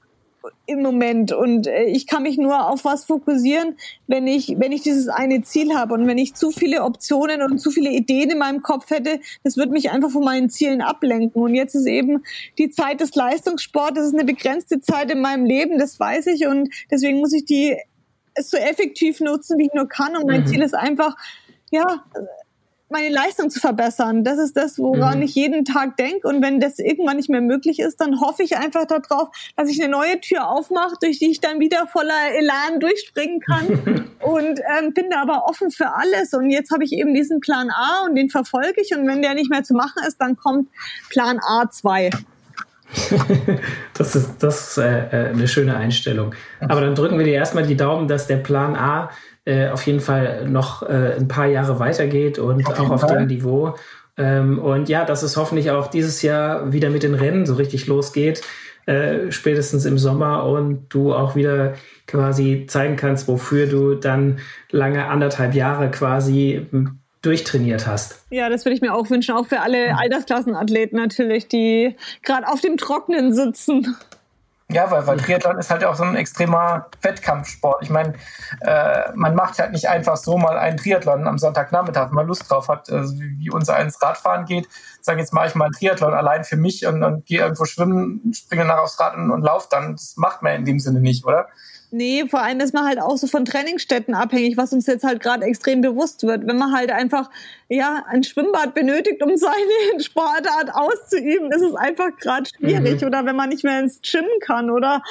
im Moment. Und äh, ich kann mich nur auf was fokussieren, wenn ich, wenn ich dieses eine Ziel habe. Und wenn ich zu viele Optionen und zu viele Ideen in meinem Kopf hätte, das wird mich einfach von meinen Zielen ablenken. Und jetzt ist eben die Zeit des Leistungssports, das ist eine begrenzte Zeit in meinem Leben, das weiß ich. Und deswegen muss ich die so effektiv nutzen, wie ich nur kann. Und mein mhm. Ziel ist einfach, ja, meine Leistung zu verbessern. Das ist das, woran mhm. ich jeden Tag denke. Und wenn das irgendwann nicht mehr möglich ist, dann hoffe ich einfach darauf, dass ich eine neue Tür aufmache, durch die ich dann wieder voller Elan durchspringen kann. [LAUGHS] und ähm, bin da aber offen für alles. Und jetzt habe ich eben diesen Plan A und den verfolge ich. Und wenn der nicht mehr zu machen ist, dann kommt Plan A 2. [LAUGHS] das ist, das ist äh, äh, eine schöne Einstellung. Aber dann drücken wir dir erstmal die Daumen, dass der Plan A äh, auf jeden Fall noch äh, ein paar Jahre weitergeht und auf auch auf Fall. dem Niveau. Ähm, und ja, dass es hoffentlich auch dieses Jahr wieder mit den Rennen so richtig losgeht, äh, spätestens im Sommer und du auch wieder quasi zeigen kannst, wofür du dann lange anderthalb Jahre quasi durchtrainiert hast. Ja, das würde ich mir auch wünschen, auch für alle Altersklassenathleten natürlich, die gerade auf dem Trocknen sitzen. Ja, weil, weil Triathlon ist halt auch so ein extremer Wettkampfsport. Ich meine, äh, man macht halt nicht einfach so mal einen Triathlon am Sonntagnachmittag, wenn man Lust drauf hat, also wie, wie unser eins Radfahren geht. Sagen jetzt mache ich mal einen Triathlon allein für mich und, und gehe irgendwo schwimmen, springe nach aufs Rad und, und laufe dann. Das macht man in dem Sinne nicht, oder? Nee, vor allem ist man halt auch so von Trainingsstätten abhängig, was uns jetzt halt gerade extrem bewusst wird. Wenn man halt einfach ja ein Schwimmbad benötigt, um [LAUGHS] seine Sportart auszuüben, ist es einfach gerade schwierig. Mhm. Oder wenn man nicht mehr ins Gym kann oder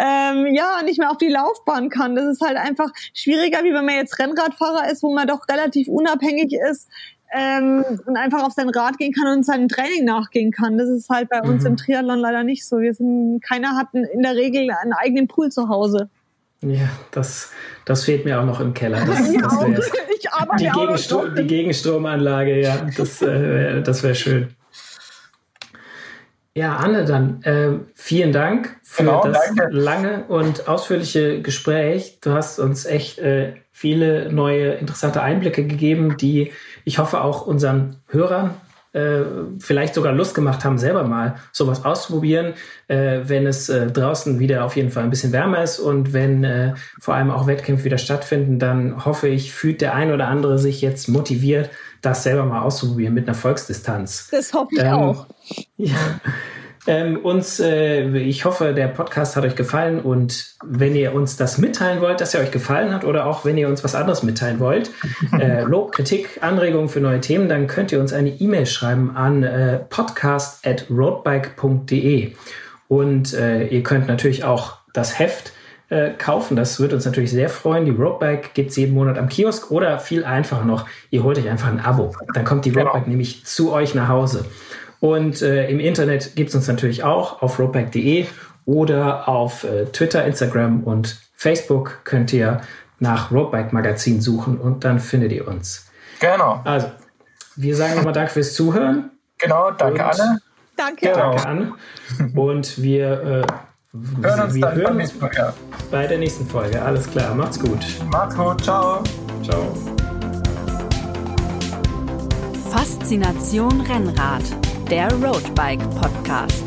ähm, ja nicht mehr auf die Laufbahn kann, das ist halt einfach schwieriger, wie wenn man jetzt Rennradfahrer ist, wo man doch relativ unabhängig ist ähm, und einfach auf sein Rad gehen kann und seinem Training nachgehen kann. Das ist halt bei uns mhm. im Triathlon leider nicht so. Wir sind, keiner hat in der Regel einen eigenen Pool zu Hause. Ja, das, das fehlt mir auch noch im Keller. Das, das [LAUGHS] ich arbeite die, Gegenstro die Gegenstromanlage, ja, das, äh, das wäre schön. Ja, Anne, dann äh, vielen Dank für genau, das danke. lange und ausführliche Gespräch. Du hast uns echt äh, viele neue interessante Einblicke gegeben, die ich hoffe auch unseren Hörern äh, vielleicht sogar Lust gemacht haben, selber mal sowas auszuprobieren, äh, wenn es äh, draußen wieder auf jeden Fall ein bisschen wärmer ist und wenn äh, vor allem auch Wettkämpfe wieder stattfinden, dann hoffe ich, fühlt der ein oder andere sich jetzt motiviert, das selber mal auszuprobieren mit einer Volksdistanz. Das hoffe ich ähm, auch. [LAUGHS] Ja. Ähm, uns, äh, ich hoffe, der Podcast hat euch gefallen und wenn ihr uns das mitteilen wollt, dass er euch gefallen hat oder auch wenn ihr uns was anderes mitteilen wollt, [LAUGHS] äh, Lob, Kritik, Anregungen für neue Themen, dann könnt ihr uns eine E-Mail schreiben an äh, podcast@roadbike.de und äh, ihr könnt natürlich auch das Heft äh, kaufen. Das würde uns natürlich sehr freuen. Die Roadbike gibt es jeden Monat am Kiosk oder viel einfacher noch, ihr holt euch einfach ein Abo. Dann kommt die genau. Roadbike genau. nämlich zu euch nach Hause. Und äh, im Internet gibt es uns natürlich auch auf roadback.de oder auf äh, Twitter, Instagram und Facebook könnt ihr nach Roadbike Magazin suchen und dann findet ihr uns. Genau. Also, wir sagen nochmal Danke fürs Zuhören. Genau, danke Anne. Danke. Genau. Danke Anne. Und wir äh, hören uns, wir hören uns bei der nächsten Folge. Alles klar, macht's gut. Macht's gut, ciao. Ciao. Faszination Rennrad der Roadbike Podcast.